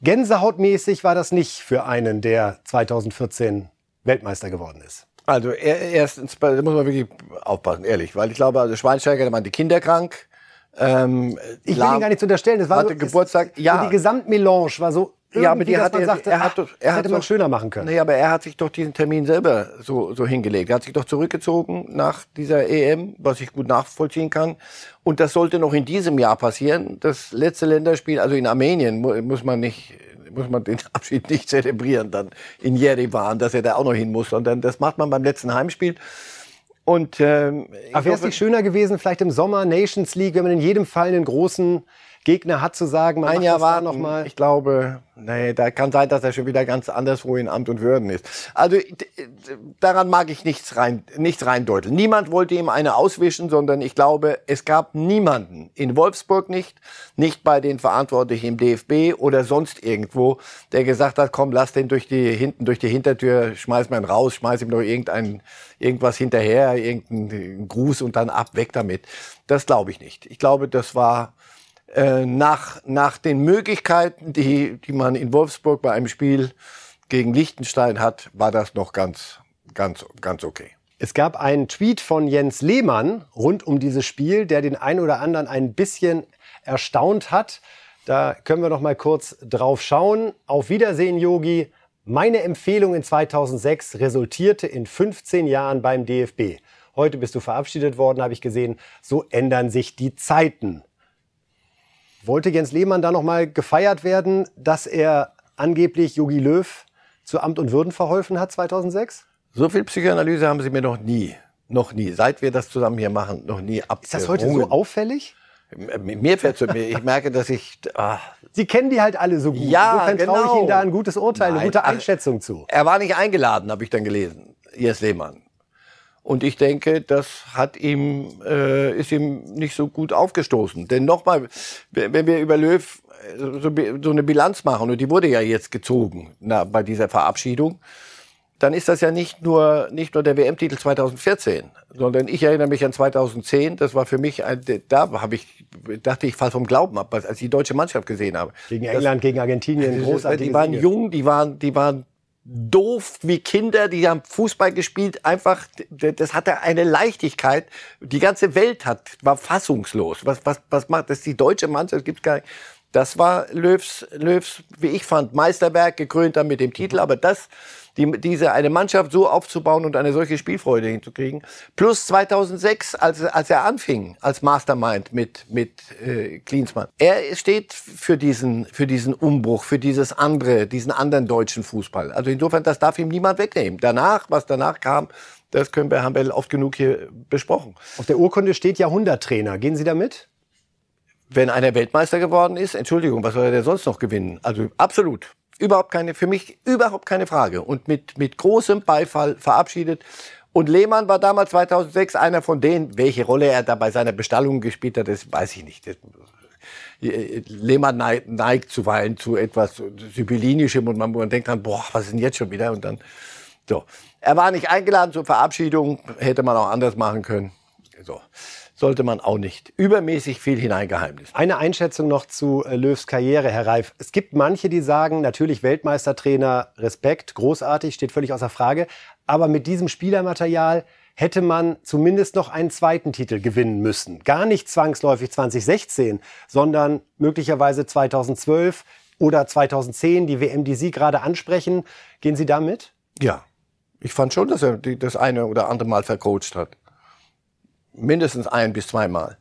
gänsehautmäßig war das nicht für einen, der 2014 Weltmeister geworden ist.
Also erstens, da muss man wirklich aufpassen, ehrlich, weil ich glaube, also Schweinsteiger, die Kinder krank.
Ähm, ich will ihn gar nicht unterstellen. Das war
hatte so, Geburtstag.
Es, ja. Die Gesamtmelange war so
ja, aber die hat, man sagte, er hat,
ach, er hätte man schöner machen können.
Nee, aber er hat sich doch diesen Termin selber so, so hingelegt. Er hat sich doch zurückgezogen nach dieser EM, was ich gut nachvollziehen kann. Und das sollte noch in diesem Jahr passieren. Das letzte Länderspiel, also in Armenien, muss man nicht, muss man den Abschied nicht zelebrieren dann in Jerewan, dass er da auch noch hin muss, sondern das macht man beim letzten Heimspiel. Und, ähm,
Aber wäre es nicht schöner gewesen, vielleicht im Sommer Nations League, wenn man in jedem Fall einen großen Gegner hat, zu sagen,
ein Jahr war noch mal. Ich glaube, nee, da kann sein, dass er schon wieder ganz anderswo in Amt und Würden ist. Also daran mag ich nichts rein, nichts reindeuteln. Niemand wollte ihm eine auswischen, sondern ich glaube, es gab niemanden in Wolfsburg nicht, nicht bei den Verantwortlichen im DFB oder sonst irgendwo, der gesagt hat, komm, lass den durch die hinten durch die Hintertür, schmeiß mal ihn raus, schmeiß ihm noch irgendein irgendwas hinterher, irgendeinen Gruß und dann ab weg damit. Das glaube ich nicht. Ich glaube, das war äh, nach, nach den Möglichkeiten, die, die man in Wolfsburg bei einem Spiel gegen Liechtenstein hat, war das noch ganz, ganz, ganz okay.
Es gab einen Tweet von Jens Lehmann rund um dieses Spiel, der den einen oder anderen ein bisschen erstaunt hat. Da können wir noch mal kurz drauf schauen. Auf Wiedersehen, Yogi. Meine Empfehlung in 2006 resultierte in 15 Jahren beim DFB. Heute bist du verabschiedet worden, habe ich gesehen. So ändern sich die Zeiten. Wollte Jens Lehmann da noch mal gefeiert werden, dass er angeblich Jogi Löw zu Amt und Würden verholfen hat 2006?
So viel Psychoanalyse haben Sie mir noch nie, noch nie, seit wir das zusammen hier machen, noch nie
abgerungen. Ist das heute so auffällig?
Mir fällt so, ich merke, dass ich.
Ah. Sie kennen die halt alle so gut.
Ja, Insofern
genau. traue ich Ihnen da ein gutes Urteil, Nein, eine gute Einschätzung zu.
Er war nicht eingeladen, habe ich dann gelesen, Jens Lehmann. Und ich denke, das hat ihm, äh, ist ihm nicht so gut aufgestoßen. Denn nochmal, wenn wir über Löw äh, so, so, eine Bilanz machen, und die wurde ja jetzt gezogen na, bei dieser Verabschiedung, dann ist das ja nicht nur, nicht nur der WM-Titel 2014, sondern ich erinnere mich an 2010. Das war für mich, ein, da habe ich, dachte ich, fall vom Glauben ab, als ich die deutsche Mannschaft gesehen habe.
Gegen England, das, gegen Argentinien,
großartig. Die waren jung, die waren, die waren doof wie Kinder, die haben Fußball gespielt, einfach, das hatte eine Leichtigkeit. Die ganze Welt hat, war fassungslos. Was, was, was macht das? Die deutsche Mannschaft gibt's gar nicht. Das war Löws, Löws, wie ich fand, Meisterwerk, gekrönt dann mit dem Titel. Aber das, die, diese, eine Mannschaft so aufzubauen und eine solche Spielfreude hinzukriegen. Plus 2006, als, als er anfing, als Mastermind mit, mit äh, Klinsmann. Er steht für diesen, für diesen Umbruch, für dieses andere, diesen anderen deutschen Fußball. Also insofern, das darf ihm niemand wegnehmen. Danach, was danach kam, das können wir, haben wir oft genug hier besprochen.
Auf der Urkunde steht Jahrhunderttrainer. Gehen Sie damit?
Wenn einer Weltmeister geworden ist, Entschuldigung, was soll er denn sonst noch gewinnen? Also absolut. Überhaupt keine, für mich überhaupt keine Frage. Und mit, mit großem Beifall verabschiedet. Und Lehmann war damals 2006 einer von denen, welche Rolle er da bei seiner Bestallung gespielt hat, das weiß ich nicht. Lehmann neigt, neigt zuweilen zu etwas Sibyllinischem und man, man denkt dann, boah, was ist denn jetzt schon wieder? Und dann, so. Er war nicht eingeladen zur Verabschiedung, hätte man auch anders machen können. So sollte man auch nicht übermäßig viel hineingeheimnissen.
Eine Einschätzung noch zu äh, Löws Karriere, Herr Reif. Es gibt manche, die sagen, natürlich Weltmeistertrainer, Respekt, großartig, steht völlig außer Frage. Aber mit diesem Spielermaterial hätte man zumindest noch einen zweiten Titel gewinnen müssen. Gar nicht zwangsläufig 2016, sondern möglicherweise 2012 oder 2010, die WM, die Sie gerade ansprechen. Gehen Sie damit?
Ja, ich fand schon, dass er das eine oder andere Mal vercoacht hat mindestens ein bis zweimal.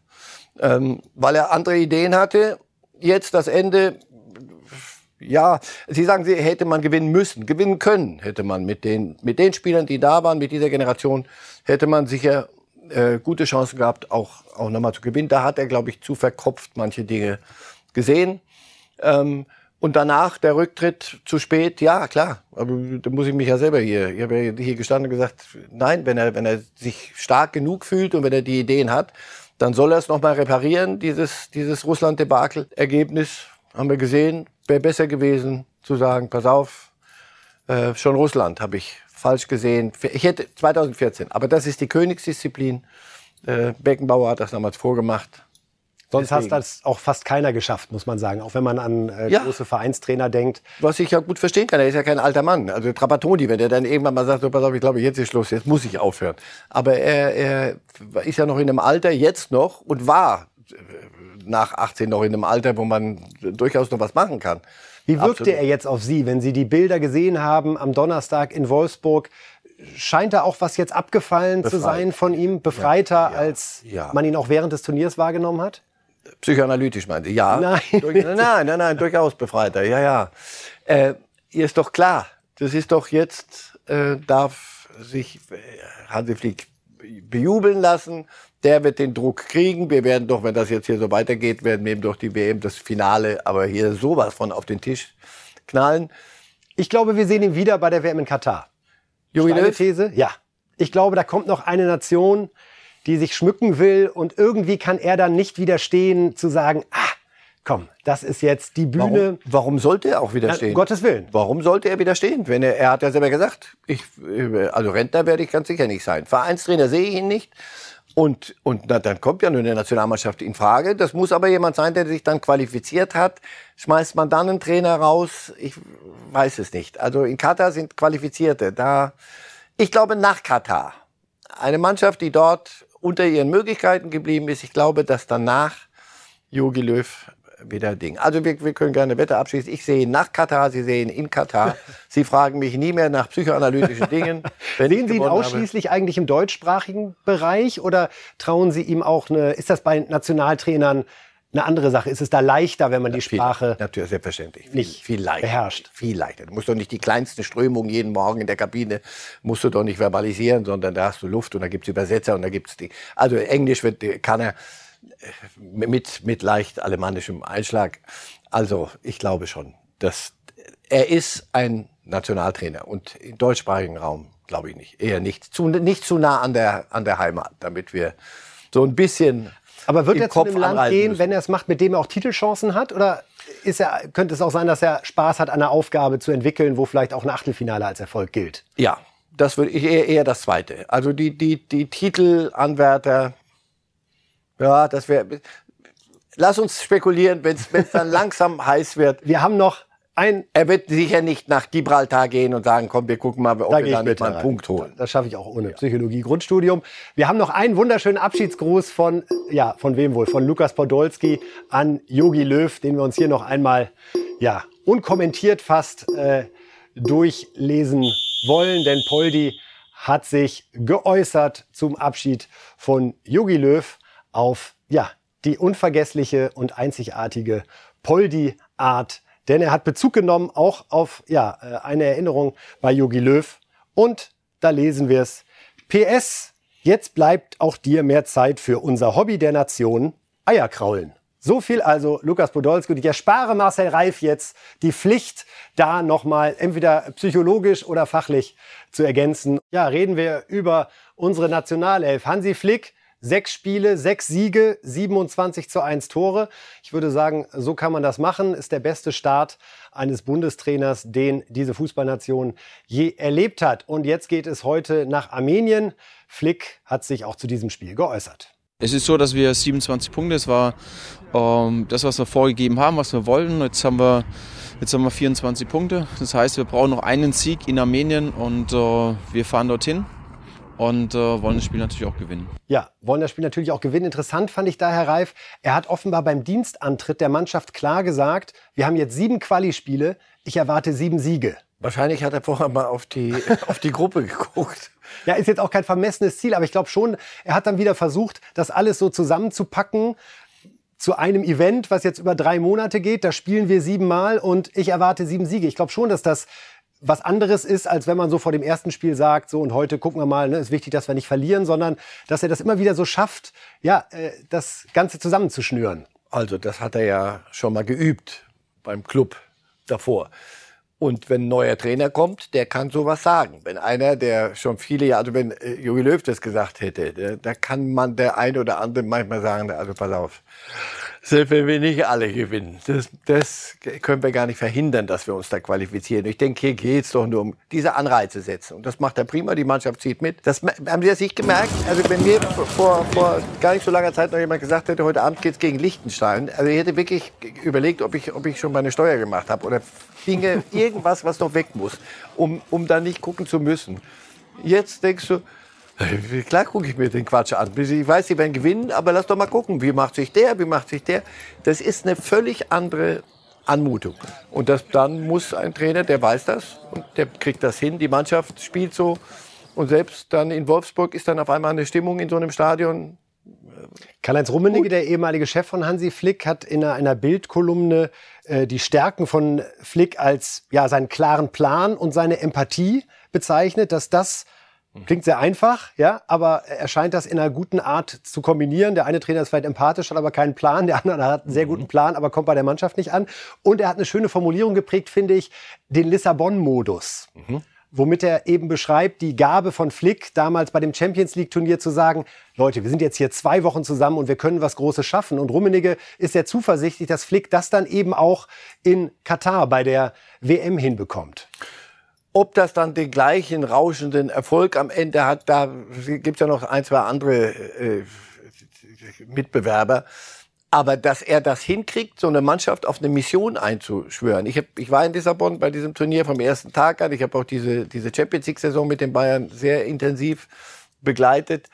Ähm, weil er andere Ideen hatte. Jetzt das Ende, ja, Sie sagen, sie hätte man gewinnen müssen, gewinnen können, hätte man mit den, mit den Spielern, die da waren, mit dieser Generation, hätte man sicher äh, gute Chancen gehabt, auch, auch nochmal zu gewinnen. Da hat er, glaube ich, zu verkopft manche Dinge gesehen. Ähm, und danach der Rücktritt zu spät, ja klar, aber da muss ich mich ja selber hier, ich habe ja hier gestanden und gesagt, nein, wenn er, wenn er sich stark genug fühlt und wenn er die Ideen hat, dann soll er es nochmal reparieren, dieses, dieses Russland-Debakel. Ergebnis haben wir gesehen, wäre besser gewesen zu sagen, pass auf, äh, schon Russland habe ich falsch gesehen. Ich hätte 2014, aber das ist die Königsdisziplin. Äh, Beckenbauer hat das damals vorgemacht.
Sonst Deswegen. hat das auch fast keiner geschafft, muss man sagen. Auch wenn man an äh, ja. große Vereinstrainer denkt.
Was ich ja gut verstehen kann, er ist ja kein alter Mann. Also Trapattoni, wenn der dann irgendwann mal sagt, so, pass auf, ich glaube, jetzt ist Schluss, jetzt muss ich aufhören. Aber er, er ist ja noch in einem Alter, jetzt noch, und war äh, nach 18 noch in einem Alter, wo man durchaus noch was machen kann.
Wie wirkte Absolut. er jetzt auf Sie, wenn Sie die Bilder gesehen haben am Donnerstag in Wolfsburg? Scheint da auch was jetzt abgefallen Befreit. zu sein von ihm? Befreiter, ja, ja, als ja. man ihn auch während des Turniers wahrgenommen hat?
Psychoanalytisch meinte Ja.
Nein.
Durch, nein, nein, nein, durchaus befreiter. Ja, ja. Äh, ihr ist doch klar. Das ist doch jetzt, äh, darf sich äh, Hansi Flick bejubeln lassen. Der wird den Druck kriegen. Wir werden doch, wenn das jetzt hier so weitergeht, werden wir eben durch die WM das Finale, aber hier sowas von auf den Tisch knallen.
Ich glaube, wir sehen ihn wieder bei der WM in Katar.
Löw?
These? Ja. Ich glaube, da kommt noch eine Nation, die sich schmücken will und irgendwie kann er dann nicht widerstehen zu sagen, ah, komm, das ist jetzt die Bühne.
Warum, warum sollte er auch widerstehen?
Na, Gottes Willen.
Warum sollte er widerstehen? Wenn er, er hat ja selber gesagt, ich, also Rentner werde ich ganz sicher nicht sein. Vereinstrainer sehe ich ihn nicht. Und, und na, dann kommt ja nur eine Nationalmannschaft in Frage. Das muss aber jemand sein, der sich dann qualifiziert hat. Schmeißt man dann einen Trainer raus? Ich weiß es nicht. Also in Katar sind Qualifizierte. Da, ich glaube nach Katar. Eine Mannschaft, die dort unter ihren Möglichkeiten geblieben ist. Ich glaube, dass danach Jogi Löw wieder Ding. Also wir, wir können gerne Wetter abschließen. Ich sehe ihn nach Katar, Sie sehen in Katar. Sie fragen mich nie mehr nach psychoanalytischen Dingen.
sehen Sie ihn ausschließlich habe. eigentlich im deutschsprachigen Bereich oder trauen Sie ihm auch eine, ist das bei Nationaltrainern eine andere Sache. Ist es da leichter, wenn man die Sprache
natürlich selbstverständlich
nicht viel leichter beherrscht?
Viel leichter. Du musst doch nicht die kleinste Strömung jeden Morgen in der Kabine musst du doch nicht verbalisieren, sondern da hast du Luft und da gibt's Übersetzer und da gibt's die. Also Englisch wird kann er äh, mit mit leicht alemannischem Einschlag. Also ich glaube schon, dass er ist ein Nationaltrainer und im deutschsprachigen Raum glaube ich nicht, eher nicht zu nicht zu nah an der an der Heimat, damit wir so ein bisschen
aber wird er zu einem Land gehen, müssen. wenn er es macht, mit dem er auch Titelchancen hat? Oder ist er, könnte es auch sein, dass er Spaß hat, eine Aufgabe zu entwickeln, wo vielleicht auch ein Achtelfinale als Erfolg gilt?
Ja, das würde ich eher, eher das Zweite. Also die, die, die Titelanwärter, ja, das wäre. Lass uns spekulieren, wenn es dann langsam heiß wird.
Wir haben noch ein
er wird sicher nicht nach Gibraltar gehen und sagen, komm, wir gucken mal, ob da wir da nicht mal einen Punkt holen.
Das schaffe ich auch ohne Psychologie-Grundstudium. Wir haben noch einen wunderschönen Abschiedsgruß von, ja, von wem wohl? Von Lukas Podolski an Yogi Löw, den wir uns hier noch einmal, ja, unkommentiert fast äh, durchlesen wollen. Denn Poldi hat sich geäußert zum Abschied von Yogi Löw auf, ja, die unvergessliche und einzigartige Poldi-Art denn er hat Bezug genommen auch auf ja, äh, eine Erinnerung bei Yogi Löw. Und da lesen wir es. PS, jetzt bleibt auch dir mehr Zeit für unser Hobby der Nation, Eierkraulen. So viel also Lukas Podolski. Ich erspare Marcel Reif jetzt die Pflicht, da nochmal entweder psychologisch oder fachlich zu ergänzen. Ja, reden wir über unsere Nationalelf. Hansi Flick, sechs Spiele, sechs Siege, 27 zu 1 Tore. Ich würde sagen, so kann man das machen. Ist der beste Start eines Bundestrainers, den diese Fußballnation je erlebt hat. Und jetzt geht es heute nach Armenien. Flick hat sich auch zu diesem Spiel geäußert.
Es ist so, dass wir 27 Punkte, es war ähm, das, was wir vorgegeben haben, was wir wollten. Jetzt haben wir, jetzt haben wir 24 Punkte. Das heißt, wir brauchen noch einen Sieg in Armenien und äh, wir fahren dorthin und äh, wollen das Spiel natürlich auch gewinnen.
Ja, wollen das Spiel natürlich auch gewinnen. Interessant fand ich da, Herr Reif, er hat offenbar beim Dienstantritt der Mannschaft klar gesagt, wir haben jetzt sieben Quali-Spiele, ich erwarte sieben Siege.
Wahrscheinlich hat er vorher mal auf die, auf die Gruppe geguckt.
Ja, ist jetzt auch kein vermessenes Ziel, aber ich glaube schon, er hat dann wieder versucht, das alles so zusammenzupacken zu einem Event, was jetzt über drei Monate geht. Da spielen wir siebenmal und ich erwarte sieben Siege. Ich glaube schon, dass das was anderes ist, als wenn man so vor dem ersten Spiel sagt, so und heute gucken wir mal, ne, ist wichtig, dass wir nicht verlieren, sondern dass er das immer wieder so schafft, ja, äh, das Ganze zusammenzuschnüren.
Also das hat er ja schon mal geübt beim Club davor. Und wenn ein neuer Trainer kommt, der kann sowas sagen. Wenn einer, der schon viele Jahre, also wenn äh, Jogi Löw das gesagt hätte, da kann man der eine oder andere manchmal sagen, also pass auf, selbst wenn wir nicht alle gewinnen. Das, das können wir gar nicht verhindern, dass wir uns da qualifizieren. Ich denke, hier geht es doch nur um diese Anreize setzen. Und das macht er prima, die Mannschaft zieht mit. Das haben Sie das nicht gemerkt? Also wenn mir vor, vor gar nicht so langer Zeit noch jemand gesagt hätte, heute Abend geht es gegen Liechtenstein, also ich hätte wirklich überlegt, ob ich, ob ich schon meine Steuer gemacht habe oder Dinge, irgendwas, was noch weg muss, um, um da nicht gucken zu müssen. Jetzt denkst du, Klar gucke ich mir den Quatsch an. Ich weiß, sie werden gewinnen, aber lass doch mal gucken, wie macht sich der, wie macht sich der. Das ist eine völlig andere Anmutung. Und das, dann muss ein Trainer, der weiß das und der kriegt das hin. Die Mannschaft spielt so. Und selbst dann in Wolfsburg ist dann auf einmal eine Stimmung in so einem Stadion.
Karl-Heinz Rummenigge, der ehemalige Chef von Hansi Flick, hat in einer, einer Bildkolumne äh, die Stärken von Flick als ja, seinen klaren Plan und seine Empathie bezeichnet, dass das Klingt sehr einfach, ja, aber er scheint das in einer guten Art zu kombinieren. Der eine Trainer ist vielleicht empathisch, hat aber keinen Plan. Der andere hat einen sehr guten mhm. Plan, aber kommt bei der Mannschaft nicht an. Und er hat eine schöne Formulierung geprägt, finde ich, den Lissabon-Modus. Mhm. Womit er eben beschreibt, die Gabe von Flick, damals bei dem Champions League-Turnier zu sagen, Leute, wir sind jetzt hier zwei Wochen zusammen und wir können was Großes schaffen. Und Rummenigge ist sehr zuversichtlich, dass Flick das dann eben auch in Katar bei der WM hinbekommt.
Ob das dann den gleichen rauschenden Erfolg am Ende hat, da gibt es ja noch ein, zwei andere äh, Mitbewerber. Aber dass er das hinkriegt, so eine Mannschaft auf eine Mission einzuschwören. Ich, hab, ich war in Lissabon bei diesem Turnier vom ersten Tag an. Ich habe auch diese, diese Champions League-Saison mit den Bayern sehr intensiv begleitet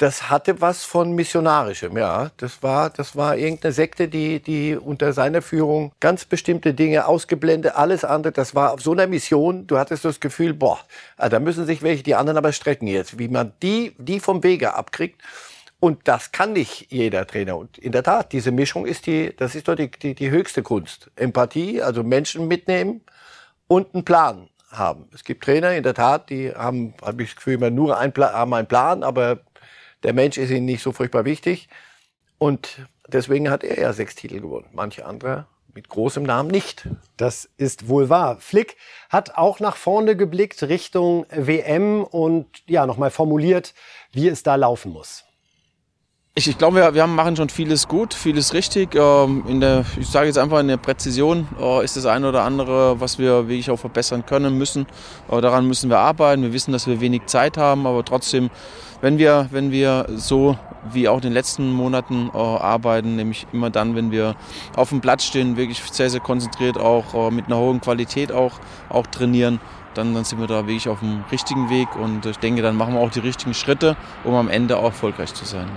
das hatte was von missionarischem, ja. Das war, das war irgendeine Sekte, die, die unter seiner Führung ganz bestimmte Dinge ausgeblendet, alles andere. Das war auf so einer Mission. Du hattest das Gefühl, boah, ah, da müssen sich welche, die anderen aber strecken jetzt, wie man die, die vom Wege abkriegt. Und das kann nicht jeder Trainer. Und in der Tat, diese Mischung ist die, das ist doch die, die, die höchste Kunst. Empathie, also Menschen mitnehmen und einen Plan haben. Es gibt Trainer in der Tat, die haben, habe ich das Gefühl, immer nur einen haben einen Plan, aber der Mensch ist ihnen nicht so furchtbar wichtig. Und deswegen hat er ja sechs Titel gewonnen. Manche andere mit großem Namen nicht.
Das ist wohl wahr. Flick hat auch nach vorne geblickt Richtung WM und ja, nochmal formuliert, wie es da laufen muss.
Ich, ich glaube, wir, wir machen schon vieles gut, vieles richtig. Ähm, in der, ich sage jetzt einfach, in der Präzision äh, ist das eine oder andere, was wir wirklich auch verbessern können müssen. Äh, daran müssen wir arbeiten. Wir wissen, dass wir wenig Zeit haben, aber trotzdem, wenn wir, wenn wir so wie auch in den letzten Monaten äh, arbeiten, nämlich immer dann, wenn wir auf dem Platz stehen, wirklich sehr, sehr konzentriert auch äh, mit einer hohen Qualität auch, auch trainieren, dann, dann sind wir da wirklich auf dem richtigen Weg und ich denke, dann machen wir auch die richtigen Schritte, um am Ende auch erfolgreich zu sein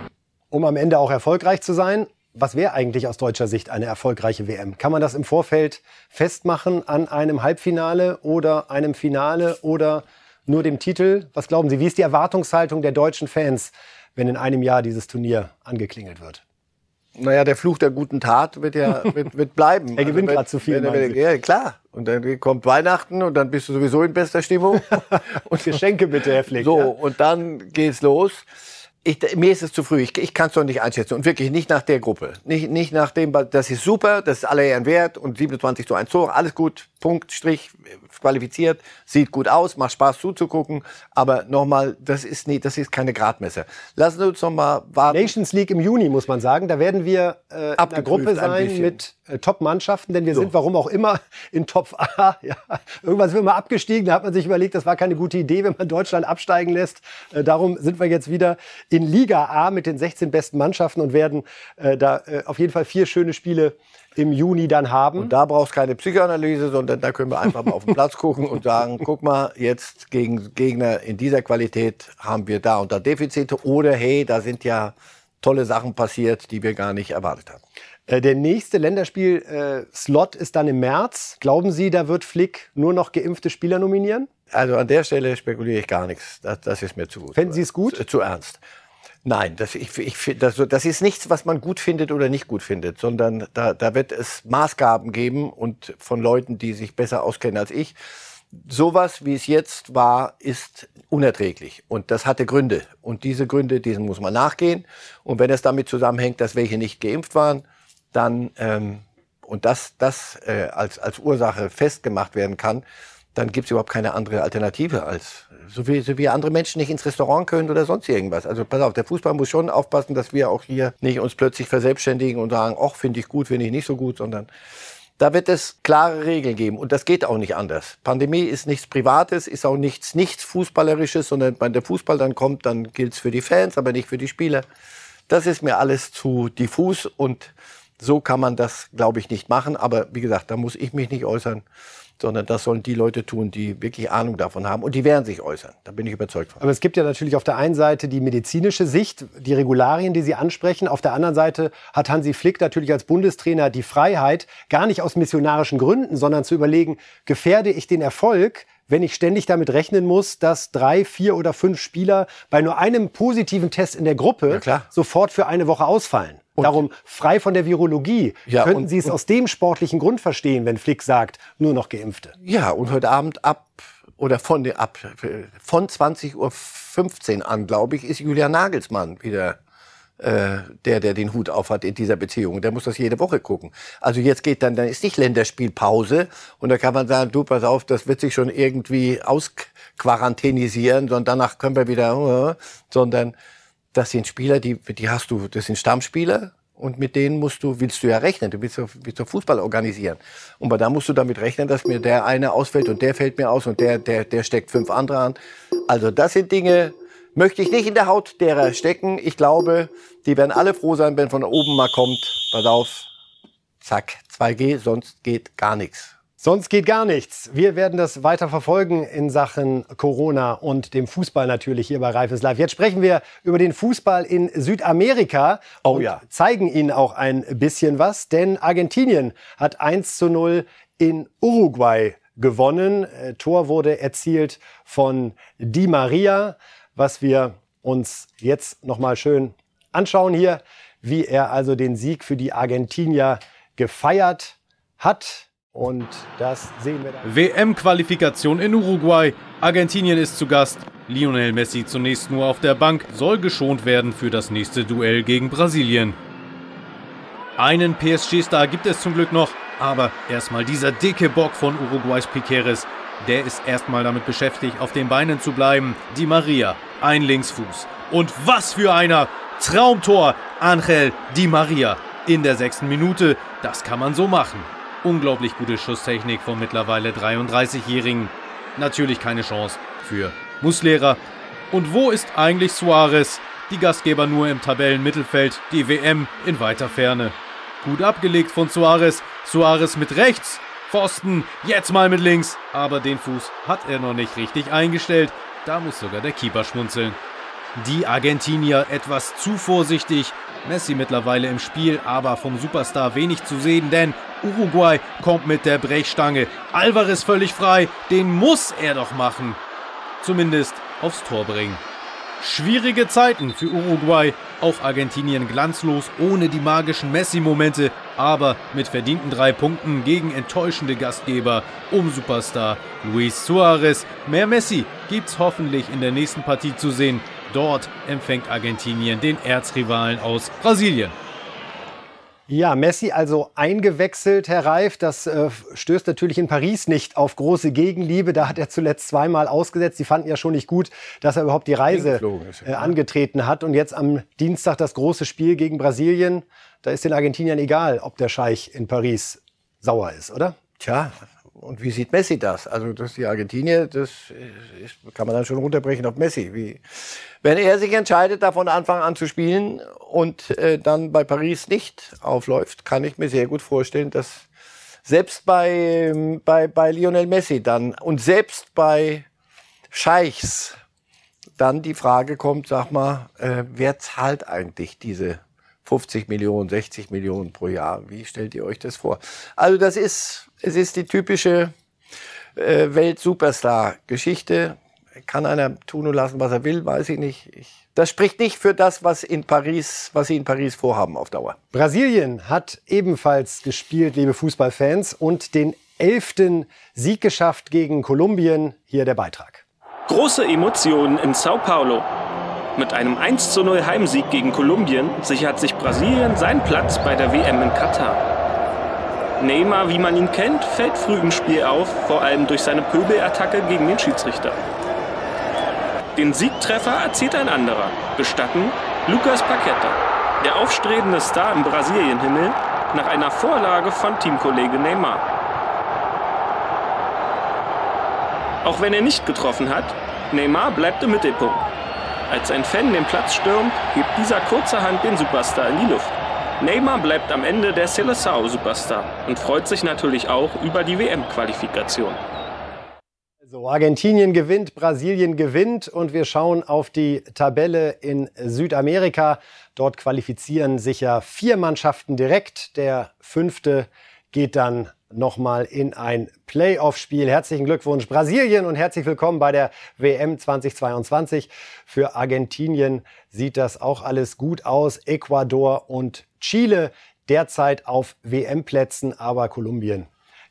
um am Ende auch erfolgreich zu sein. Was wäre eigentlich aus deutscher Sicht eine erfolgreiche WM? Kann man das im Vorfeld festmachen an einem Halbfinale oder einem Finale oder nur dem Titel? Was glauben Sie, wie ist die Erwartungshaltung der deutschen Fans, wenn in einem Jahr dieses Turnier angeklingelt wird?
Naja, der Fluch der guten Tat wird ja wird, wird bleiben.
er gewinnt also, gerade zu viel.
Wenn, wenn, ja, klar. Und dann kommt Weihnachten und dann bist du sowieso in bester Stimmung.
und Geschenke bitte, Herr Flick.
So, ja? und dann geht's los. Ich, mir ist es zu früh. Ich, ich kann es doch nicht einschätzen. Und wirklich nicht nach der Gruppe. Nicht, nicht nach dem, das ist super, das ist alle Ehren wert und 27 zu 1 Tor, alles gut, Punkt, Strich, qualifiziert, sieht gut aus, macht Spaß zuzugucken. Aber nochmal, das ist nie, das ist keine Gradmesser. Lassen Sie uns noch mal warten.
Nations League im Juni, muss man sagen. Da werden wir äh, in der Gruppe sein mit äh, Top-Mannschaften, denn wir so. sind, warum auch immer, in Top A. Ja, irgendwann sind wir mal abgestiegen, da hat man sich überlegt, das war keine gute Idee, wenn man Deutschland absteigen lässt. Äh, darum sind wir jetzt wieder in Liga A mit den 16 besten Mannschaften und werden äh, da äh, auf jeden Fall vier schöne Spiele im Juni dann haben.
Und da brauchst keine Psychoanalyse, sondern da können wir einfach mal auf den Platz gucken und sagen, guck mal, jetzt gegen Gegner in dieser Qualität haben wir da und da Defizite oder hey, da sind ja tolle Sachen passiert, die wir gar nicht erwartet haben.
Äh, der nächste Länderspiel-Slot ist dann im März. Glauben Sie, da wird Flick nur noch geimpfte Spieler nominieren?
Also an der Stelle spekuliere ich gar nichts. Das, das ist mir zu gut.
Fänden Sie es gut?
Zu, zu ernst. Nein, das, ich, ich, das, das ist nichts, was man gut findet oder nicht gut findet, sondern da, da wird es Maßgaben geben und von Leuten, die sich besser auskennen als ich. Sowas, wie es jetzt war, ist unerträglich. Und das hatte Gründe. Und diese Gründe, diesen muss man nachgehen. Und wenn es damit zusammenhängt, dass welche nicht geimpft waren, dann ähm, und das, das äh, als, als Ursache festgemacht werden kann, dann gibt es überhaupt keine andere Alternative als so wie, so wie andere Menschen nicht ins Restaurant können oder sonst irgendwas. Also pass auf, der Fußball muss schon aufpassen, dass wir auch hier nicht uns plötzlich verselbstständigen und sagen, ach, finde ich gut, finde ich nicht so gut, sondern da wird es klare Regeln geben und das geht auch nicht anders. Pandemie ist nichts Privates, ist auch nichts, nichts Fußballerisches, sondern wenn der Fußball dann kommt, dann gilt es für die Fans, aber nicht für die Spieler. Das ist mir alles zu diffus und so kann man das, glaube ich, nicht machen. Aber wie gesagt, da muss ich mich nicht äußern sondern das sollen die Leute tun, die wirklich Ahnung davon haben. Und die werden sich äußern. Da bin ich überzeugt von.
Aber es gibt ja natürlich auf der einen Seite die medizinische Sicht, die Regularien, die Sie ansprechen. Auf der anderen Seite hat Hansi Flick natürlich als Bundestrainer die Freiheit, gar nicht aus missionarischen Gründen, sondern zu überlegen, gefährde ich den Erfolg, wenn ich ständig damit rechnen muss, dass drei, vier oder fünf Spieler bei nur einem positiven Test in der Gruppe ja, sofort für eine Woche ausfallen. Und Darum frei von der Virologie. Ja, Könnten und, Sie es aus dem sportlichen Grund verstehen, wenn Flick sagt, nur noch Geimpfte?
Ja, und heute Abend ab oder von, ab, von 20.15 Uhr an, glaube ich, ist Julian Nagelsmann wieder äh, der, der den Hut aufhat in dieser Beziehung. Der muss das jede Woche gucken. Also jetzt geht dann, dann ist nicht Länderspielpause und da kann man sagen, du, pass auf, das wird sich schon irgendwie ausquarantinisieren, sondern danach können wir wieder, äh, sondern das sind Spieler, die, die hast du, das sind Stammspieler und mit denen musst du, willst du ja rechnen, du willst, willst du Fußball organisieren. Und da musst du damit rechnen, dass mir der eine ausfällt und der fällt mir aus und der, der, der steckt fünf andere an. Also das sind Dinge, möchte ich nicht in der Haut derer stecken. Ich glaube, die werden alle froh sein, wenn von oben mal kommt, pass auf, zack, 2G, sonst geht gar nichts.
Sonst geht gar nichts. Wir werden das weiter verfolgen in Sachen Corona und dem Fußball natürlich hier bei Reifes Live. Jetzt sprechen wir über den Fußball in Südamerika oh, und ja. zeigen Ihnen auch ein bisschen was, denn Argentinien hat 1 zu 0 in Uruguay gewonnen. Äh, Tor wurde erzielt von Di Maria, was wir uns jetzt nochmal schön anschauen hier, wie er also den Sieg für die Argentinier gefeiert hat. Und das sehen wir.
WM-Qualifikation in Uruguay. Argentinien ist zu Gast. Lionel Messi zunächst nur auf der Bank, soll geschont werden für das nächste Duell gegen Brasilien. Einen PSG-Star gibt es zum Glück noch, aber erstmal dieser dicke Bock von Uruguays Piqueres. Der ist erstmal damit beschäftigt, auf den Beinen zu bleiben. Die Maria, ein Linksfuß. Und was für einer! Traumtor! Angel Di Maria in der sechsten Minute. Das kann man so machen. Unglaublich gute Schusstechnik vom mittlerweile 33-Jährigen. Natürlich keine Chance für Muslera. Und wo ist eigentlich Suarez? Die Gastgeber nur im Tabellenmittelfeld, die WM in weiter Ferne. Gut abgelegt von Suarez. Suarez mit rechts. Pfosten, jetzt mal mit links. Aber den Fuß hat er noch nicht richtig eingestellt. Da muss sogar der Keeper schmunzeln. Die Argentinier etwas zu vorsichtig. Messi mittlerweile im Spiel, aber vom Superstar wenig zu sehen, denn Uruguay kommt mit der Brechstange. Alvarez völlig frei, den muss er doch machen. Zumindest aufs Tor bringen. Schwierige Zeiten für Uruguay, auch Argentinien glanzlos, ohne die magischen Messi-Momente, aber mit verdienten drei Punkten gegen enttäuschende Gastgeber um Superstar Luis Suarez. Mehr Messi gibt's hoffentlich in der nächsten Partie zu sehen Dort empfängt Argentinien den Erzrivalen aus Brasilien.
Ja, Messi also eingewechselt, Herr Reif. Das äh, stößt natürlich in Paris nicht auf große Gegenliebe. Da hat er zuletzt zweimal ausgesetzt. Sie fanden ja schon nicht gut, dass er überhaupt die Reise äh, angetreten hat. Und jetzt am Dienstag das große Spiel gegen Brasilien. Da ist den Argentiniern egal, ob der Scheich in Paris sauer ist, oder?
Tja, und wie sieht Messi das? Also, dass die Argentinier, das ist, kann man dann schon runterbrechen auf Messi. Wie, wenn er sich entscheidet, da von Anfang an zu spielen und äh, dann bei Paris nicht aufläuft, kann ich mir sehr gut vorstellen, dass selbst bei, bei, bei Lionel Messi dann und selbst bei Scheichs dann die Frage kommt, sag mal, äh, wer zahlt eigentlich diese 50 Millionen, 60 Millionen pro Jahr. Wie stellt ihr euch das vor? Also das ist, es ist die typische äh, Welt-Superstar-Geschichte. Kann einer tun und lassen, was er will, weiß ich nicht. Ich, das spricht nicht für das, was in Paris, was sie in Paris vorhaben auf Dauer.
Brasilien hat ebenfalls gespielt, liebe Fußballfans, und den elften Sieg geschafft gegen Kolumbien. Hier der Beitrag.
Große Emotionen in Sao Paulo. Mit einem 1:0 Heimsieg gegen Kolumbien sichert sich Brasilien seinen Platz bei der WM in Katar. Neymar, wie man ihn kennt, fällt früh im Spiel auf, vor allem durch seine Pöbelattacke gegen den Schiedsrichter. Den Siegtreffer erzielt ein anderer, gestatten Lucas Paqueta, der aufstrebende Star im Brasilienhimmel, nach einer Vorlage von Teamkollege Neymar. Auch wenn er nicht getroffen hat, Neymar bleibt im Mittelpunkt. Als ein Fan den Platz stürmt, hebt dieser kurzerhand den Superstar in die Luft. Neymar bleibt am Ende der Seleção-Superstar und freut sich natürlich auch über die WM-Qualifikation.
Also Argentinien gewinnt, Brasilien gewinnt und wir schauen auf die Tabelle in Südamerika. Dort qualifizieren sich ja vier Mannschaften direkt. Der fünfte geht dann nochmal in ein Playoff-Spiel. Herzlichen Glückwunsch Brasilien und herzlich willkommen bei der WM 2022. Für Argentinien sieht das auch alles gut aus. Ecuador und Chile derzeit auf WM-Plätzen, aber Kolumbien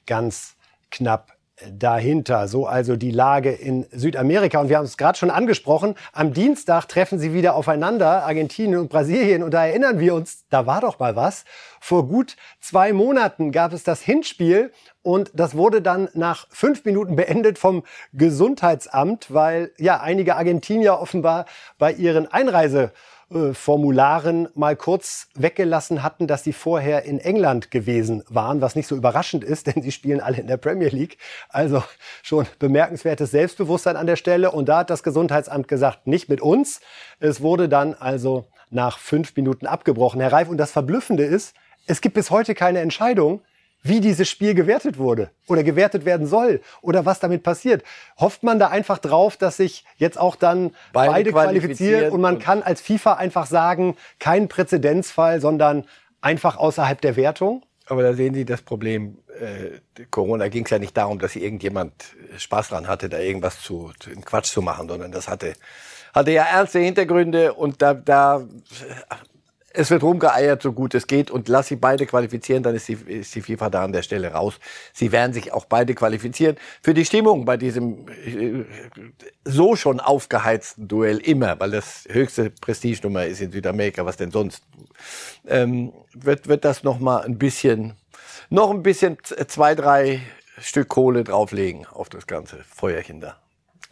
ganz knapp dahinter. So also die Lage in Südamerika. Und wir haben es gerade schon angesprochen. Am Dienstag treffen sie wieder aufeinander, Argentinien und Brasilien. Und da erinnern wir uns, da war doch mal was. Vor gut zwei Monaten gab es das Hinspiel und das wurde dann nach fünf Minuten beendet vom Gesundheitsamt, weil ja einige Argentinier offenbar bei ihren Einreise äh, Formularen mal kurz weggelassen hatten, dass sie vorher in England gewesen waren, was nicht so überraschend ist, denn sie spielen alle in der Premier League. Also schon bemerkenswertes Selbstbewusstsein an der Stelle. Und da hat das Gesundheitsamt gesagt, nicht mit uns. Es wurde dann also nach fünf Minuten abgebrochen. Herr Reif, und das Verblüffende ist, es gibt bis heute keine Entscheidung, wie dieses Spiel gewertet wurde oder gewertet werden soll oder was damit passiert. Hofft man da einfach drauf, dass sich jetzt auch dann beide, beide qualifizieren und man kann als FIFA einfach sagen, kein Präzedenzfall, sondern einfach außerhalb der Wertung?
Aber da sehen Sie das Problem. Äh, Corona ging es ja nicht darum, dass irgendjemand Spaß dran hatte, da irgendwas zu, zu Quatsch zu machen, sondern das hatte hatte ja ernste Hintergründe und da, da es wird rumgeeiert, so gut es geht. Und lass sie beide qualifizieren, dann ist die, ist die FIFA da an der Stelle raus. Sie werden sich auch beide qualifizieren. Für die Stimmung bei diesem äh, so schon aufgeheizten Duell immer, weil das höchste Prestigenummer ist in Südamerika, was denn sonst, ähm, wird, wird das noch mal ein bisschen, noch ein bisschen zwei, drei Stück Kohle drauflegen auf das ganze Feuerchen da.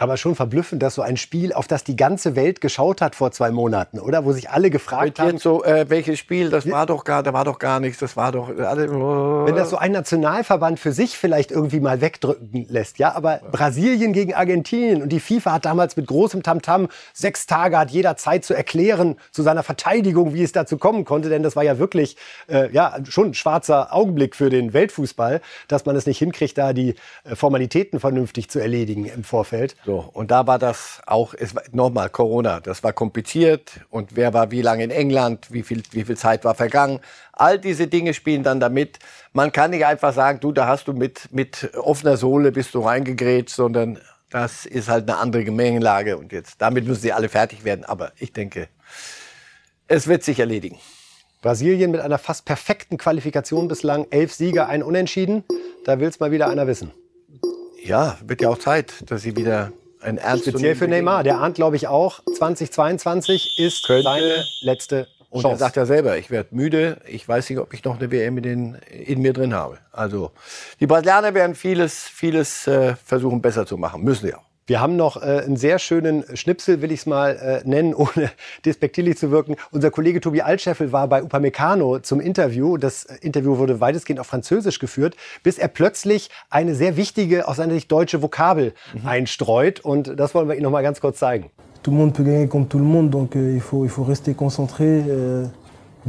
Aber schon verblüffend, dass so ein Spiel, auf das die ganze Welt geschaut hat vor zwei Monaten, oder? Wo sich alle gefragt haben.
so, äh, welches Spiel, das war doch gar, da war doch gar nichts, das war doch alle.
Oh. Wenn das so ein Nationalverband für sich vielleicht irgendwie mal wegdrücken lässt, ja. Aber ja. Brasilien gegen Argentinien und die FIFA hat damals mit großem Tamtam sechs Tage hat jeder Zeit zu erklären zu seiner Verteidigung, wie es dazu kommen konnte, denn das war ja wirklich, äh, ja, schon ein schwarzer Augenblick für den Weltfußball, dass man es nicht hinkriegt, da die äh, Formalitäten vernünftig zu erledigen im Vorfeld.
So, und da war das auch, nochmal Corona, das war kompliziert und wer war wie lange in England, wie viel, wie viel Zeit war vergangen. All diese Dinge spielen dann damit. Man kann nicht einfach sagen, du, da hast du mit, mit offener Sohle bist du reingegrätscht, sondern das ist halt eine andere Gemengelage und jetzt, damit müssen sie alle fertig werden. Aber ich denke, es wird sich erledigen.
Brasilien mit einer fast perfekten Qualifikation bislang, elf Sieger, ein Unentschieden. Da will es mal wieder einer wissen.
Ja, wird ja auch Zeit, dass sie wieder ein ernst
Speziell für Neymar. Der ahnt, glaube ich, auch, 2022 ist
Könnte.
seine letzte
Und er
Chance.
sagt ja selber, ich werde müde, ich weiß nicht, ob ich noch eine WM in, den, in mir drin habe. Also die Brasilianer werden vieles, vieles äh, versuchen besser zu machen, müssen sie auch.
Wir haben noch äh, einen sehr schönen Schnipsel, will ich es mal äh, nennen, ohne despektierlich zu wirken. Unser Kollege Tobi Altscheffel war bei Upamecano zum Interview. Das äh, Interview wurde weitestgehend auf Französisch geführt, bis er plötzlich eine sehr wichtige, aus seiner Sicht deutsche Vokabel einstreut. Und das wollen wir Ihnen noch mal ganz kurz zeigen.
Tout le monde peut gagner contre tout le monde, donc euh, il, faut, il faut rester concentré, äh,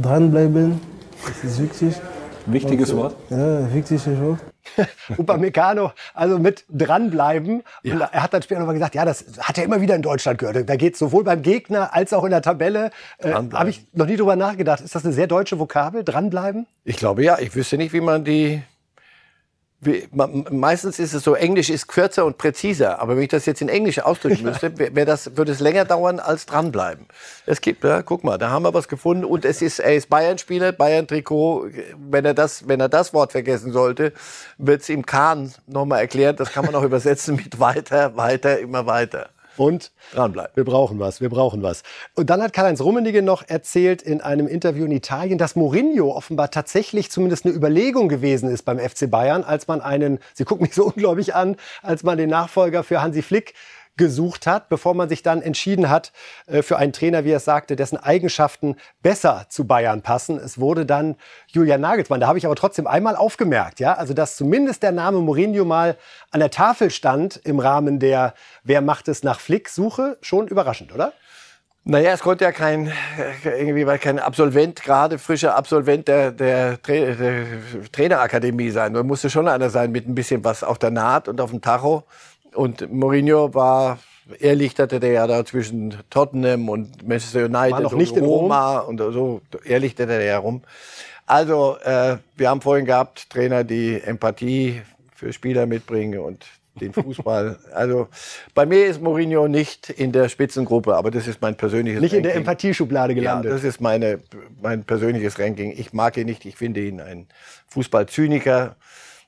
dranbleiben, das ist wichtig.
Wichtiges Wort.
Ja, wichtiges Wort.
Upamecano, also mit dranbleiben. Und er hat dann später nochmal gesagt, ja, das hat er immer wieder in Deutschland gehört. Da geht es sowohl beim Gegner als auch in der Tabelle. Äh,
Dranbleiben.
Habe ich noch nie drüber nachgedacht. Ist das eine sehr deutsche Vokabel? Dranbleiben?
Ich glaube ja, ich wüsste nicht, wie man die. Meistens ist es so, Englisch ist kürzer und präziser, aber wenn ich das jetzt in Englisch ausdrücken müsste, wär, wär das, würde es länger dauern als dranbleiben. Es gibt, ja, guck mal, da haben wir was gefunden und es ist, er ist Bayern-Spieler, Bayern-Trikot. Wenn er das, wenn er das Wort vergessen sollte, wird es ihm Kahn nochmal erklärt. Das kann man auch übersetzen mit weiter, weiter, immer weiter.
Und
Dranbleiben.
wir brauchen was, wir brauchen was. Und dann hat Karl-Heinz Rummenigge noch erzählt in einem Interview in Italien, dass Mourinho offenbar tatsächlich zumindest eine Überlegung gewesen ist beim FC Bayern, als man einen, Sie gucken mich so unglaublich an, als man den Nachfolger für Hansi Flick gesucht hat, bevor man sich dann entschieden hat äh, für einen Trainer, wie er es sagte, dessen Eigenschaften besser zu Bayern passen. Es wurde dann Julian Nagelsmann. Da habe ich aber trotzdem einmal aufgemerkt, ja, also dass zumindest der Name Mourinho mal an der Tafel stand im Rahmen der Wer macht es nach Flick Suche, schon überraschend, oder?
Naja, es konnte ja kein, irgendwie war kein Absolvent, gerade frischer Absolvent der, der, Tra der Trainerakademie sein. Da musste schon einer sein mit ein bisschen was auf der Naht und auf dem Tacho. Und Mourinho war, er lichterte der ja da zwischen Tottenham und Manchester United und
nicht in
Roma und so, er lichtete der ja rum. Also, äh, wir haben vorhin gehabt, Trainer, die Empathie für Spieler mitbringen und den Fußball. also, bei mir ist Mourinho nicht in der Spitzengruppe, aber das ist mein persönliches
Nicht in der
Ranking.
Empathieschublade
Ja,
gelandet.
das ist meine, mein persönliches Ranking. Ich mag ihn nicht. Ich finde ihn ein Fußballzyniker.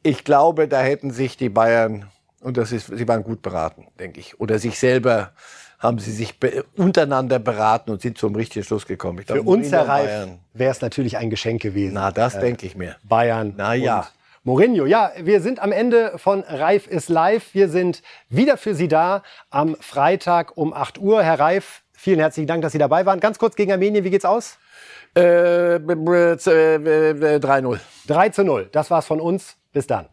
Ich glaube, da hätten sich die Bayern, und das ist, sie waren gut beraten, denke ich. Oder sich selber haben sie sich be untereinander beraten und sind zum richtigen Schluss gekommen. Ich
Für uns, Herr Reif, wäre es natürlich ein Geschenk gewesen.
Na, das denke ich mir.
Bayern.
Na ja.
Und Mourinho. Ja, wir sind am Ende von Reif ist live. Wir sind wieder für Sie da am Freitag um 8 Uhr. Herr Reif, vielen herzlichen Dank, dass Sie dabei waren. Ganz kurz gegen Armenien, wie geht's aus?
Äh, b- b- z- äh, äh, 3-0.
3 zu 0. Das war's von uns. Bis dann.